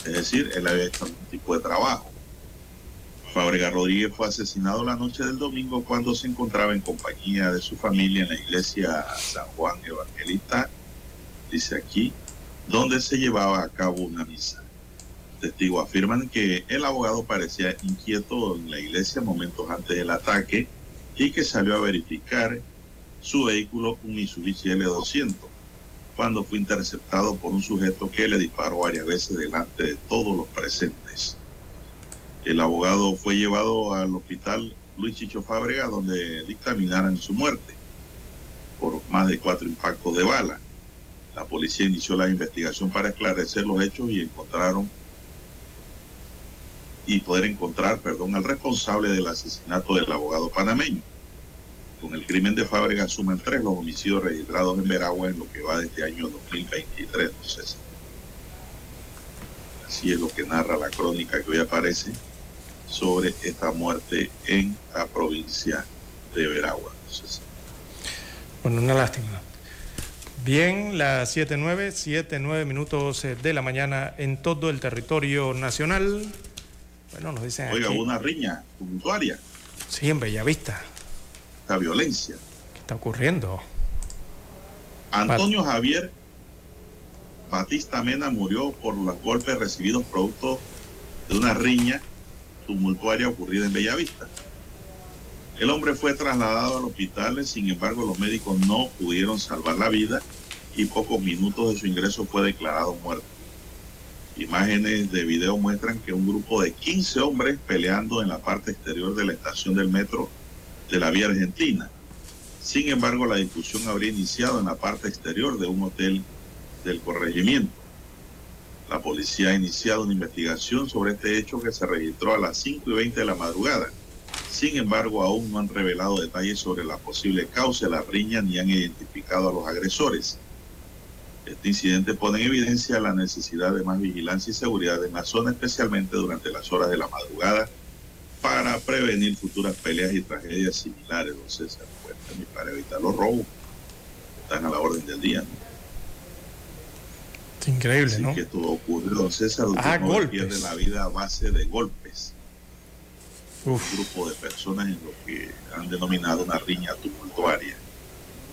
Es decir, él había hecho algún tipo de trabajo. Fábrega Rodríguez fue asesinado la noche del domingo cuando se encontraba en compañía de su familia en la iglesia San Juan Evangelista, dice aquí, donde se llevaba a cabo una misa. Testigos afirman que el abogado parecía inquieto en la iglesia momentos antes del ataque y que salió a verificar su vehículo, un Mitsubishi L200, cuando fue interceptado por un sujeto que le disparó varias veces delante de todos los presentes. El abogado fue llevado al hospital Luis Chicho Fábrega, donde dictaminaron su muerte por más de cuatro impactos de bala. La policía inició la investigación para esclarecer los hechos y encontraron y poder encontrar, perdón, al responsable del asesinato del abogado panameño. Con el crimen de Fábrega suman tres los homicidios registrados en Veragua en lo que va desde año 2023. Entonces, así es lo que narra la crónica que hoy aparece sobre esta muerte en la provincia de Veragua. Bueno, una lástima. Bien, las 7.9, 7.9 minutos eh, de la mañana en todo el territorio nacional. Bueno, nos dicen Oiga, aquí. una riña tumultuaria, Sí, en Bellavista. la violencia. ¿Qué está ocurriendo? Antonio Javier Batista Mena murió por los golpes recibidos producto de una riña tumultuaria ocurrida en Bellavista. El hombre fue trasladado al hospital, sin embargo los médicos no pudieron salvar la vida y pocos minutos de su ingreso fue declarado muerto. Imágenes de video muestran que un grupo de 15 hombres peleando en la parte exterior de la estación del metro de la vía argentina. Sin embargo, la discusión habría iniciado en la parte exterior de un hotel del corregimiento. La policía ha iniciado una investigación sobre este hecho que se registró a las 5 y 20 de la madrugada. Sin embargo, aún no han revelado detalles sobre la posible causa de la riña ni han identificado a los agresores. Este incidente pone en evidencia la necesidad de más vigilancia y seguridad en la zona, especialmente durante las horas de la madrugada, para prevenir futuras peleas y tragedias similares. Don César, pues, también para evitar los robos están a la orden del día. ¿no? Es increíble, Así ¿no? que todo ocurre, don César, Ah, pierde la vida a base de golpes. Uf. Un grupo de personas en lo que han denominado una riña tumultuaria.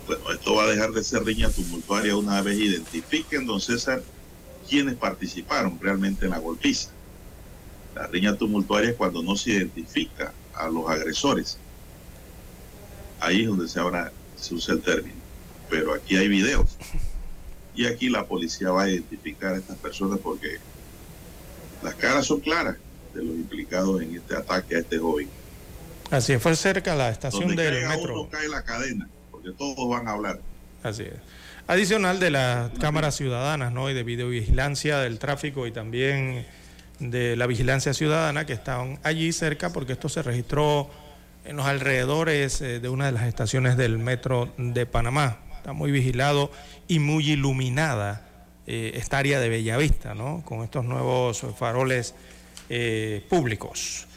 Bueno, esto va a dejar de ser riña tumultuaria una vez identifiquen, don César, quienes participaron realmente en la golpiza. La riña tumultuaria es cuando no se identifica a los agresores. Ahí es donde se, ahora se usa el término. Pero aquí hay videos. Y aquí la policía va a identificar a estas personas porque las caras son claras de los implicados en este ataque a este joven. Así es, fue cerca la estación Donde del metro. uno cae la cadena, todos van a hablar. Así es. Adicional de las cámaras ciudadanas, ¿no? Y de videovigilancia del tráfico y también de la vigilancia ciudadana que estaban allí cerca, porque esto se registró en los alrededores eh, de una de las estaciones del metro de Panamá. Está muy vigilado y muy iluminada eh, esta área de Bellavista, ¿no? Con estos nuevos faroles eh, públicos.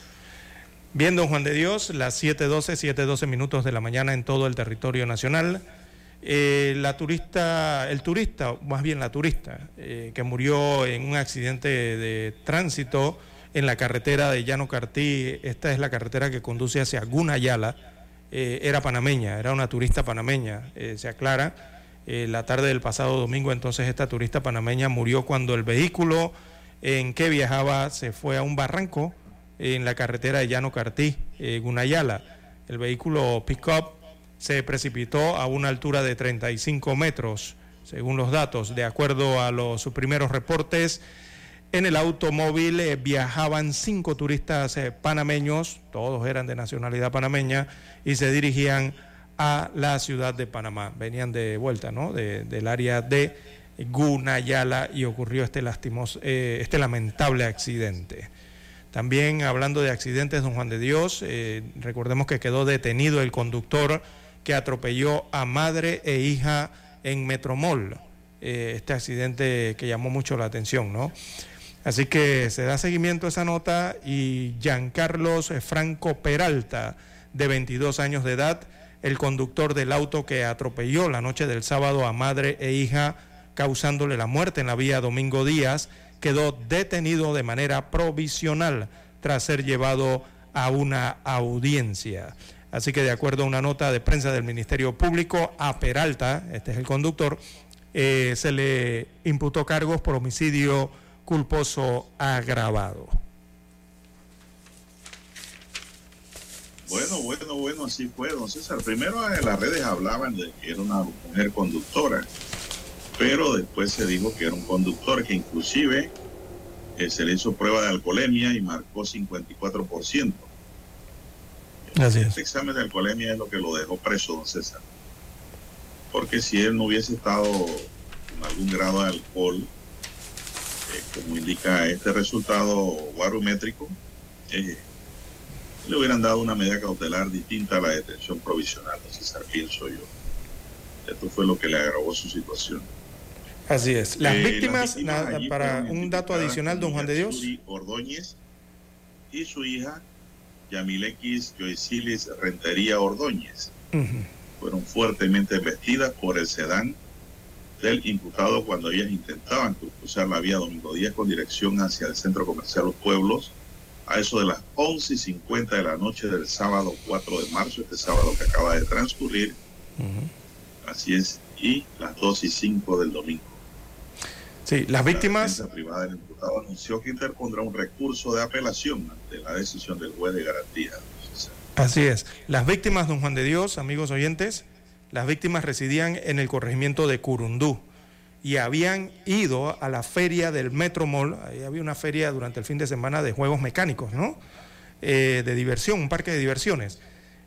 Bien, don Juan de Dios, las 7.12, 7.12 minutos de la mañana en todo el territorio nacional. Eh, la turista, el turista, más bien la turista, eh, que murió en un accidente de tránsito en la carretera de Llano Cartí, esta es la carretera que conduce hacia Gunayala, eh, era panameña, era una turista panameña, se aclara. La tarde del pasado domingo, entonces esta turista panameña murió cuando el vehículo en que viajaba se fue a un barranco en la carretera de Llano Cartí, eh, Gunayala. El vehículo pick-up se precipitó a una altura de 35 metros, según los datos. De acuerdo a los primeros reportes, en el automóvil eh, viajaban cinco turistas eh, panameños, todos eran de nacionalidad panameña, y se dirigían a la ciudad de Panamá. Venían de vuelta, ¿no? De- del área de Gunayala y ocurrió este, lastimoso, eh, este lamentable accidente. También hablando de accidentes, don Juan de Dios, eh, recordemos que quedó detenido el conductor que atropelló a madre e hija en Metromol. Eh, este accidente que llamó mucho la atención, ¿no? Así que se da seguimiento a esa nota y Giancarlos Franco Peralta, de 22 años de edad, el conductor del auto que atropelló la noche del sábado a madre e hija, causándole la muerte en la vía Domingo Díaz, quedó detenido de manera provisional tras ser llevado a una audiencia. Así que de acuerdo a una nota de prensa del Ministerio Público, a Peralta, este es el conductor, eh, se le imputó cargos por homicidio culposo agravado. Bueno, bueno, bueno, así fue, don César. Primero en las redes hablaban de que era una mujer conductora, pero después se dijo que era un conductor que inclusive eh, se le hizo prueba de alcoholemia y marcó 54%. Así Este examen de alcoholemia es lo que lo dejó preso, don César. Porque si él no hubiese estado con algún grado de alcohol, eh, como indica este resultado barométrico, eh, le hubieran dado una medida cautelar distinta a la detención provisional, don César, pienso yo. Esto fue lo que le agravó su situación. Así es. Las Eh, víctimas, para un dato adicional, don Juan de Dios. Ordóñez y su hija Yamilequis Joycilis Rentería Ordóñez. Fueron fuertemente embestidas por el sedán del imputado cuando ellas intentaban cruzar la vía Domingo Díaz con dirección hacia el centro comercial Los Pueblos a eso de las 11 y 50 de la noche del sábado 4 de marzo, este sábado que acaba de transcurrir. Así es, y las 2 y 5 del domingo. Sí, las víctimas. La privada del imputado anunció que interpondrá un recurso de apelación ante la decisión del juez de garantía. Así es. Las víctimas, don Juan de Dios, amigos oyentes, las víctimas residían en el corregimiento de Curundú y habían ido a la feria del Metro Mall, ahí había una feria durante el fin de semana de juegos mecánicos, ¿no? Eh, de diversión, un parque de diversiones.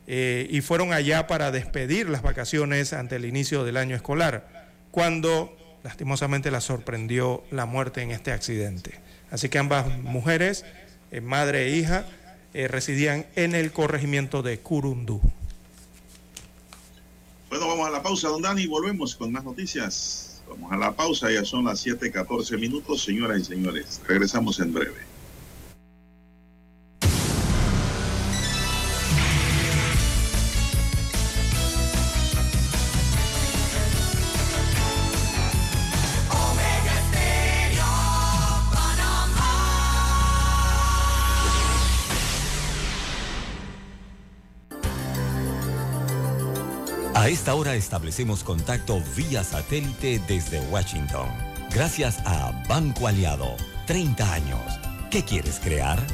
Eh, y fueron allá para despedir las vacaciones ante el inicio del año escolar, cuando lastimosamente la sorprendió la muerte en este accidente. Así que ambas mujeres, eh, madre e hija, residían en el corregimiento de Curundú. Bueno, vamos a la pausa, don Dani, y volvemos con más noticias. Vamos a la pausa, ya son las 7:14 minutos, señoras y señores. Regresamos en breve. A esta hora establecemos contacto vía satélite desde Washington. Gracias a Banco Aliado. 30 años. ¿Qué quieres crear?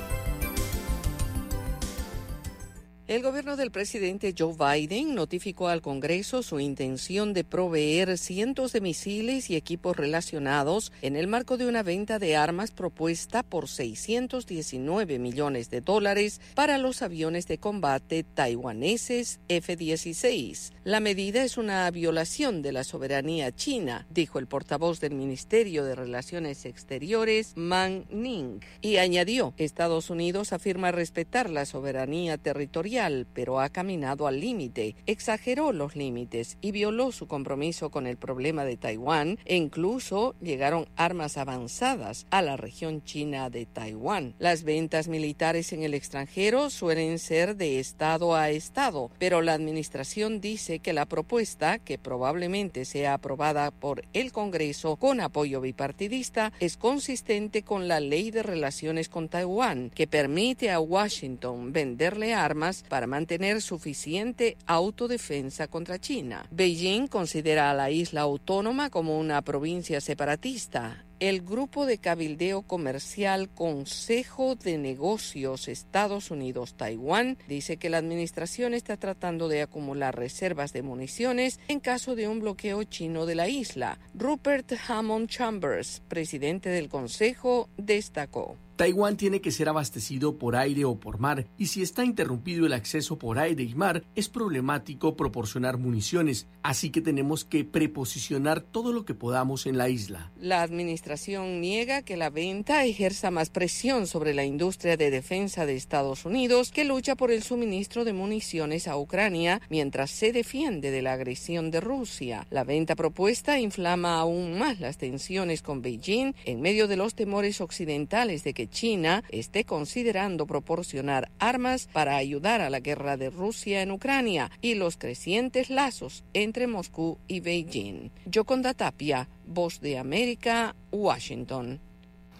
El gobierno del presidente Joe Biden notificó al Congreso su intención de proveer cientos de misiles y equipos relacionados en el marco de una venta de armas propuesta por 619 millones de dólares para los aviones de combate taiwaneses F-16. La medida es una violación de la soberanía china, dijo el portavoz del Ministerio de Relaciones Exteriores, Man Ning, y añadió, Estados Unidos afirma respetar la soberanía territorial pero ha caminado al límite, exageró los límites y violó su compromiso con el problema de Taiwán e incluso llegaron armas avanzadas a la región china de Taiwán. Las ventas militares en el extranjero suelen ser de estado a estado, pero la administración dice que la propuesta, que probablemente sea aprobada por el Congreso con apoyo bipartidista, es consistente con la ley de relaciones con Taiwán, que permite a Washington venderle armas para mantener suficiente autodefensa contra China. Beijing considera a la isla autónoma como una provincia separatista el grupo de cabildeo comercial Consejo de Negocios Estados Unidos-Taiwán dice que la administración está tratando de acumular reservas de municiones en caso de un bloqueo chino de la isla. Rupert Hammond Chambers, presidente del Consejo, destacó. Taiwán tiene que ser abastecido por aire o por mar, y si está interrumpido el acceso por aire y mar, es problemático proporcionar municiones, así que tenemos que preposicionar todo lo que podamos en la isla. La administración niega que la venta ejerza más presión sobre la industria de defensa de Estados Unidos, que lucha por el suministro de municiones a Ucrania mientras se defiende de la agresión de Rusia. La venta propuesta inflama aún más las tensiones con Beijing en medio de los temores occidentales de que China esté considerando proporcionar armas para ayudar a la guerra de Rusia en Ucrania y los crecientes lazos entre Moscú y Beijing. Yoconda Tapia, Voz de América, Washington.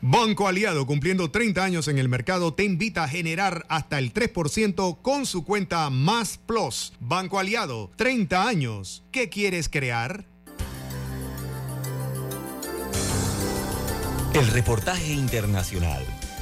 Banco Aliado, cumpliendo 30 años en el mercado, te invita a generar hasta el 3% con su cuenta Más Plus. Banco Aliado, 30 años. ¿Qué quieres crear? El reportaje internacional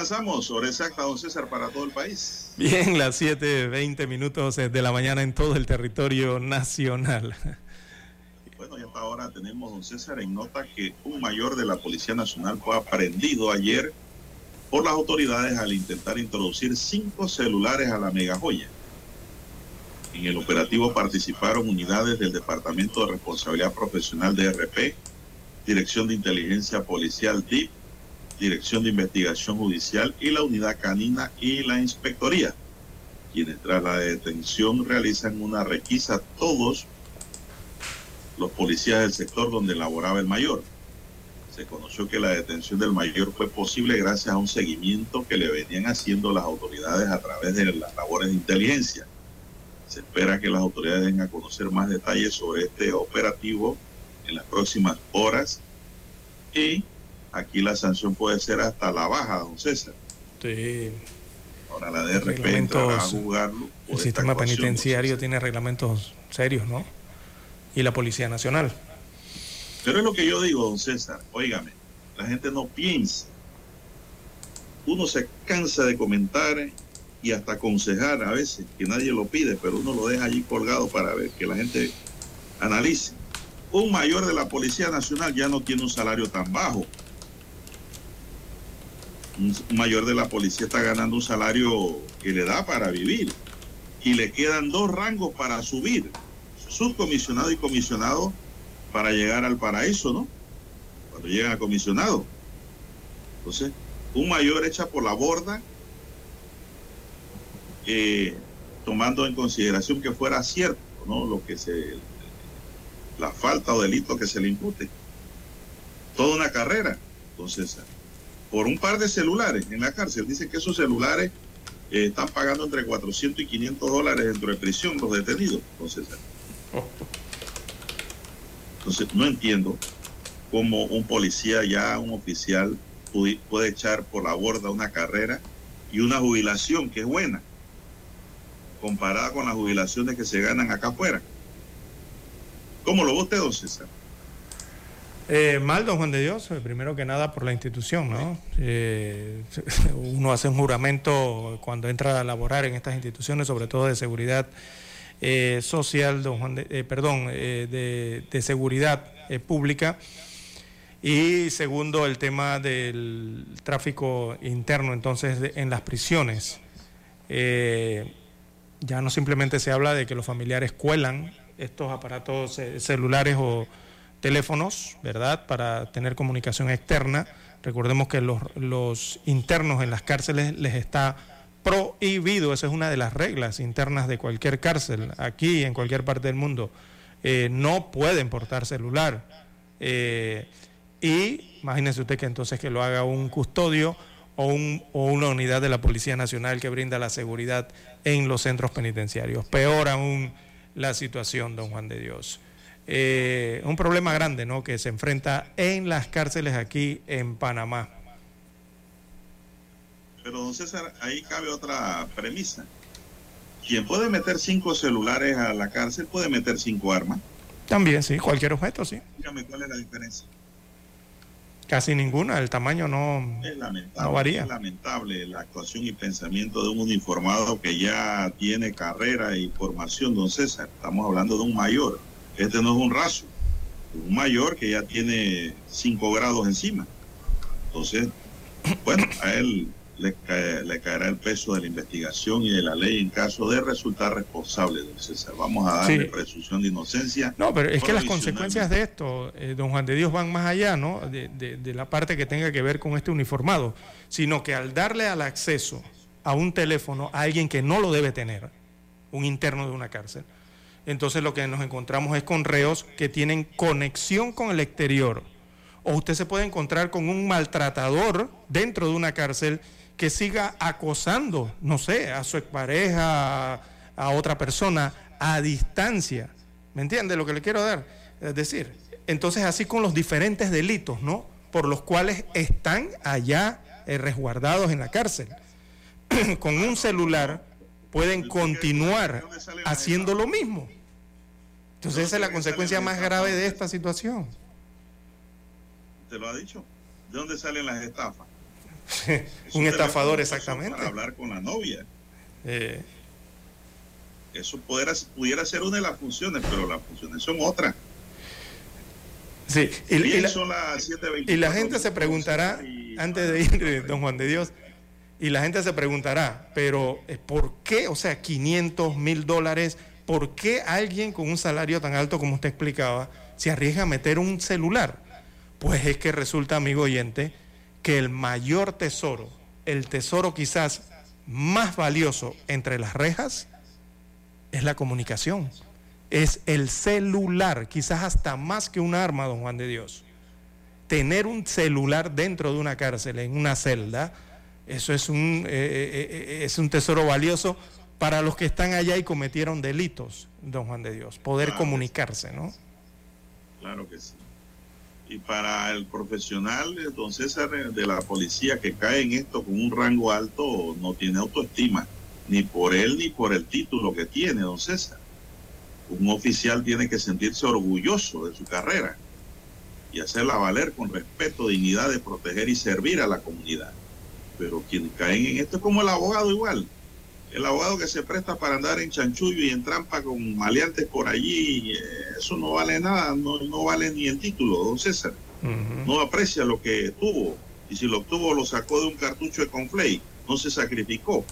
Avanzamos sobre exacta, don César, para todo el país. Bien, las 7.20 minutos de la mañana en todo el territorio nacional. Bueno, y hasta ahora tenemos, don César, en nota que un mayor de la Policía Nacional fue aprendido ayer por las autoridades al intentar introducir cinco celulares a la mega joya. En el operativo participaron unidades del Departamento de Responsabilidad Profesional de RP, Dirección de Inteligencia Policial DIP, Dirección de Investigación Judicial y la Unidad Canina y la Inspectoría, quienes tras la detención realizan una requisa todos los policías del sector donde laboraba el mayor. Se conoció que la detención del mayor fue posible gracias a un seguimiento que le venían haciendo las autoridades a través de las labores de inteligencia. Se espera que las autoridades den a conocer más detalles sobre este operativo en las próximas horas y aquí la sanción puede ser hasta la baja, don César. Sí. Ahora la DRP entrará a jugarlo. El sistema penitenciario tiene reglamentos serios, ¿no? Y la Policía Nacional. Pero es lo que yo digo, don César. Óigame, la gente no piensa. Uno se cansa de comentar y hasta aconsejar a veces, que nadie lo pide, pero uno lo deja allí colgado para ver que la gente analice. Un mayor de la Policía Nacional ya no tiene un salario tan bajo. Un mayor de la policía está ganando un salario que le da para vivir. Y le quedan dos rangos para subir. Subcomisionado y comisionado para llegar al paraíso, ¿no? Cuando llegan a comisionado. Entonces, un mayor echa por la borda, eh, tomando en consideración que fuera cierto, ¿no? Lo que se, la falta o delito que se le impute. Toda una carrera, entonces, por un par de celulares en la cárcel. Dicen que esos celulares eh, están pagando entre 400 y 500 dólares dentro de prisión los detenidos, entonces. Entonces, no entiendo cómo un policía, ya un oficial, puede echar por la borda una carrera y una jubilación que es buena, comparada con las jubilaciones que se ganan acá afuera. ¿Cómo lo ve don César? Eh, mal, don Juan de Dios, primero que nada por la institución, ¿no? Eh, *laughs* uno hace un juramento cuando entra a laborar en estas instituciones, sobre todo de seguridad eh, social, don Juan de, perdón, de, de, seguridad pública. Y segundo, el tema del tráfico interno, entonces, en las prisiones. ya no simplemente se habla de que los familiares cuelan estos aparatos celulares o teléfonos, ¿verdad?, para tener comunicación externa. Recordemos que los, los internos en las cárceles les está prohibido, esa es una de las reglas internas de cualquier cárcel, aquí en cualquier parte del mundo, eh, no pueden portar celular. Eh, y imagínense usted que entonces que lo haga un custodio o, un, o una unidad de la Policía Nacional que brinda la seguridad en los centros penitenciarios. Peor aún la situación, don Juan de Dios. Eh, un problema grande ¿no? que se enfrenta en las cárceles aquí en Panamá. Pero, don César, ahí cabe otra premisa. Quien puede meter cinco celulares a la cárcel puede meter cinco armas. También, sí, cualquier objeto, sí. Dígame cuál es la diferencia. Casi ninguna, el tamaño no, es lamentable, no varía. Es lamentable la actuación y pensamiento de un uniformado que ya tiene carrera y formación, don César. Estamos hablando de un mayor este no es un raso, un mayor que ya tiene 5 grados encima. Entonces, bueno, a él le, le, caerá el peso de la investigación y de la ley en caso de resultar responsable. Entonces, vamos a darle presunción de inocencia. No, pero es que las consecuencias de esto, eh, don Juan de Dios, van más allá, ¿no? De, de la parte que tenga que ver con este uniformado, sino que al darle al acceso a un teléfono a alguien que no lo debe tener, un interno de una cárcel, entonces lo que nos encontramos es con reos que tienen conexión con el exterior. O usted se puede encontrar con un maltratador dentro de una cárcel que siga acosando, no sé, a su expareja, a otra persona, a distancia. ¿Me entiende lo que le quiero dar? Es decir, Entonces, así con los diferentes delitos, ¿no? Por los cuales están allá eh, resguardados en la cárcel. *clears throat* con un celular pueden continuar haciendo lo mismo. Entonces, esa es la consecuencia más grave de esta situación. ¿Te lo ha dicho? ¿De dónde salen las estafas? *laughs* un estafador, exactamente. Para hablar con la novia. Eh. Eso pudiera, pudiera ser una de las funciones, pero las funciones son otras. Sí, y, Bien, la, son las 7:24 y la gente se preguntará, antes de ir, don Juan de Dios, y la gente se preguntará, pero eh, ¿por qué? O sea, 500 mil dólares, ¿por qué alguien con un salario tan alto como usted explicaba se arriesga a meter un celular? Pues es que resulta, amigo oyente, que el mayor tesoro, el tesoro quizás más valioso entre las rejas, es la comunicación, es el celular, quizás hasta más que un arma, don Juan de Dios. Tener un celular dentro de una cárcel, en una celda, eso es un, eh, eh, es un tesoro valioso para los que están allá y cometieron delitos, don Juan de Dios, poder Claro. comunicarse, ¿no? Claro que sí. Y para el profesional, don César, eh, de la policía que cae en esto con un rango alto, no tiene autoestima, ni por él ni por el título que tiene, don César. Un oficial tiene que sentirse orgulloso de su carrera y hacerla valer con respeto, dignidad de proteger y servir a la comunidad. Pero quienes caen en esto es como el abogado igual. El abogado que se presta para andar en chanchullo y en trampa con maleantes por allí, eh, eso no vale nada, no, no vale ni el título, don César. No aprecia lo que tuvo. Y si lo obtuvo, lo sacó de un cartucho de conflay. No se sacrificó.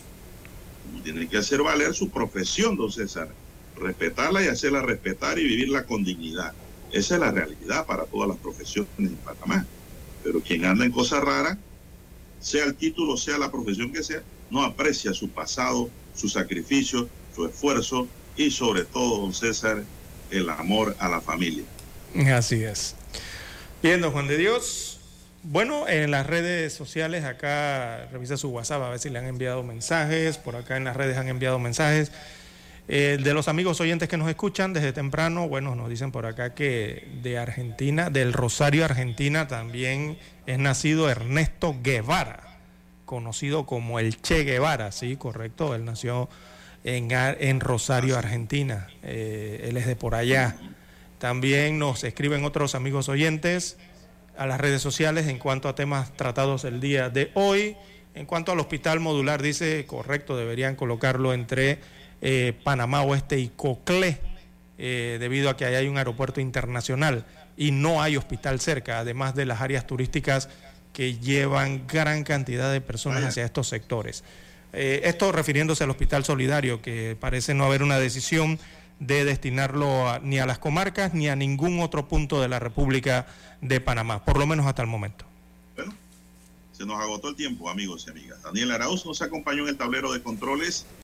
Uno Tiene que hacer valer su profesión, don César. Respetarla y hacerla respetar y vivirla con dignidad. Esa es la realidad para todas las profesiones en Panamá. Pero quien anda en cosas raras, sea el título, sea la profesión que sea, no aprecia su pasado, su sacrificio, su esfuerzo y sobre todo, don César, el amor a la familia. Así es. Bien, don Juan de Dios. Bueno, en las redes sociales, acá revisa su WhatsApp a ver si le han enviado mensajes. Por acá en las redes han enviado mensajes. Eh, de los amigos oyentes que nos escuchan desde temprano, bueno, nos dicen por acá que de Argentina, del Rosario, Argentina, también es nacido Ernesto Guevara, conocido como el Che Guevara, sí, correcto. Él nació en, Ar- en Rosario, Argentina. Eh, él es de por allá. También nos escriben otros amigos oyentes a las redes sociales en cuanto a temas tratados el día de hoy. En cuanto al hospital modular, dice, correcto, deberían colocarlo entre eh, Panamá Oeste y Coclé, eh, debido a que ahí hay un aeropuerto internacional y no hay hospital cerca, además de las áreas turísticas que llevan gran cantidad de personas hacia estos sectores. Eh, esto refiriéndose al Hospital Solidario, que parece no haber una decisión de destinarlo a- ni a las comarcas ni a ningún otro punto de la República de Panamá, por lo menos hasta el momento. Se nos agotó el tiempo, amigos y amigas. Daniel Arauz nos acompañó en el tablero de controles.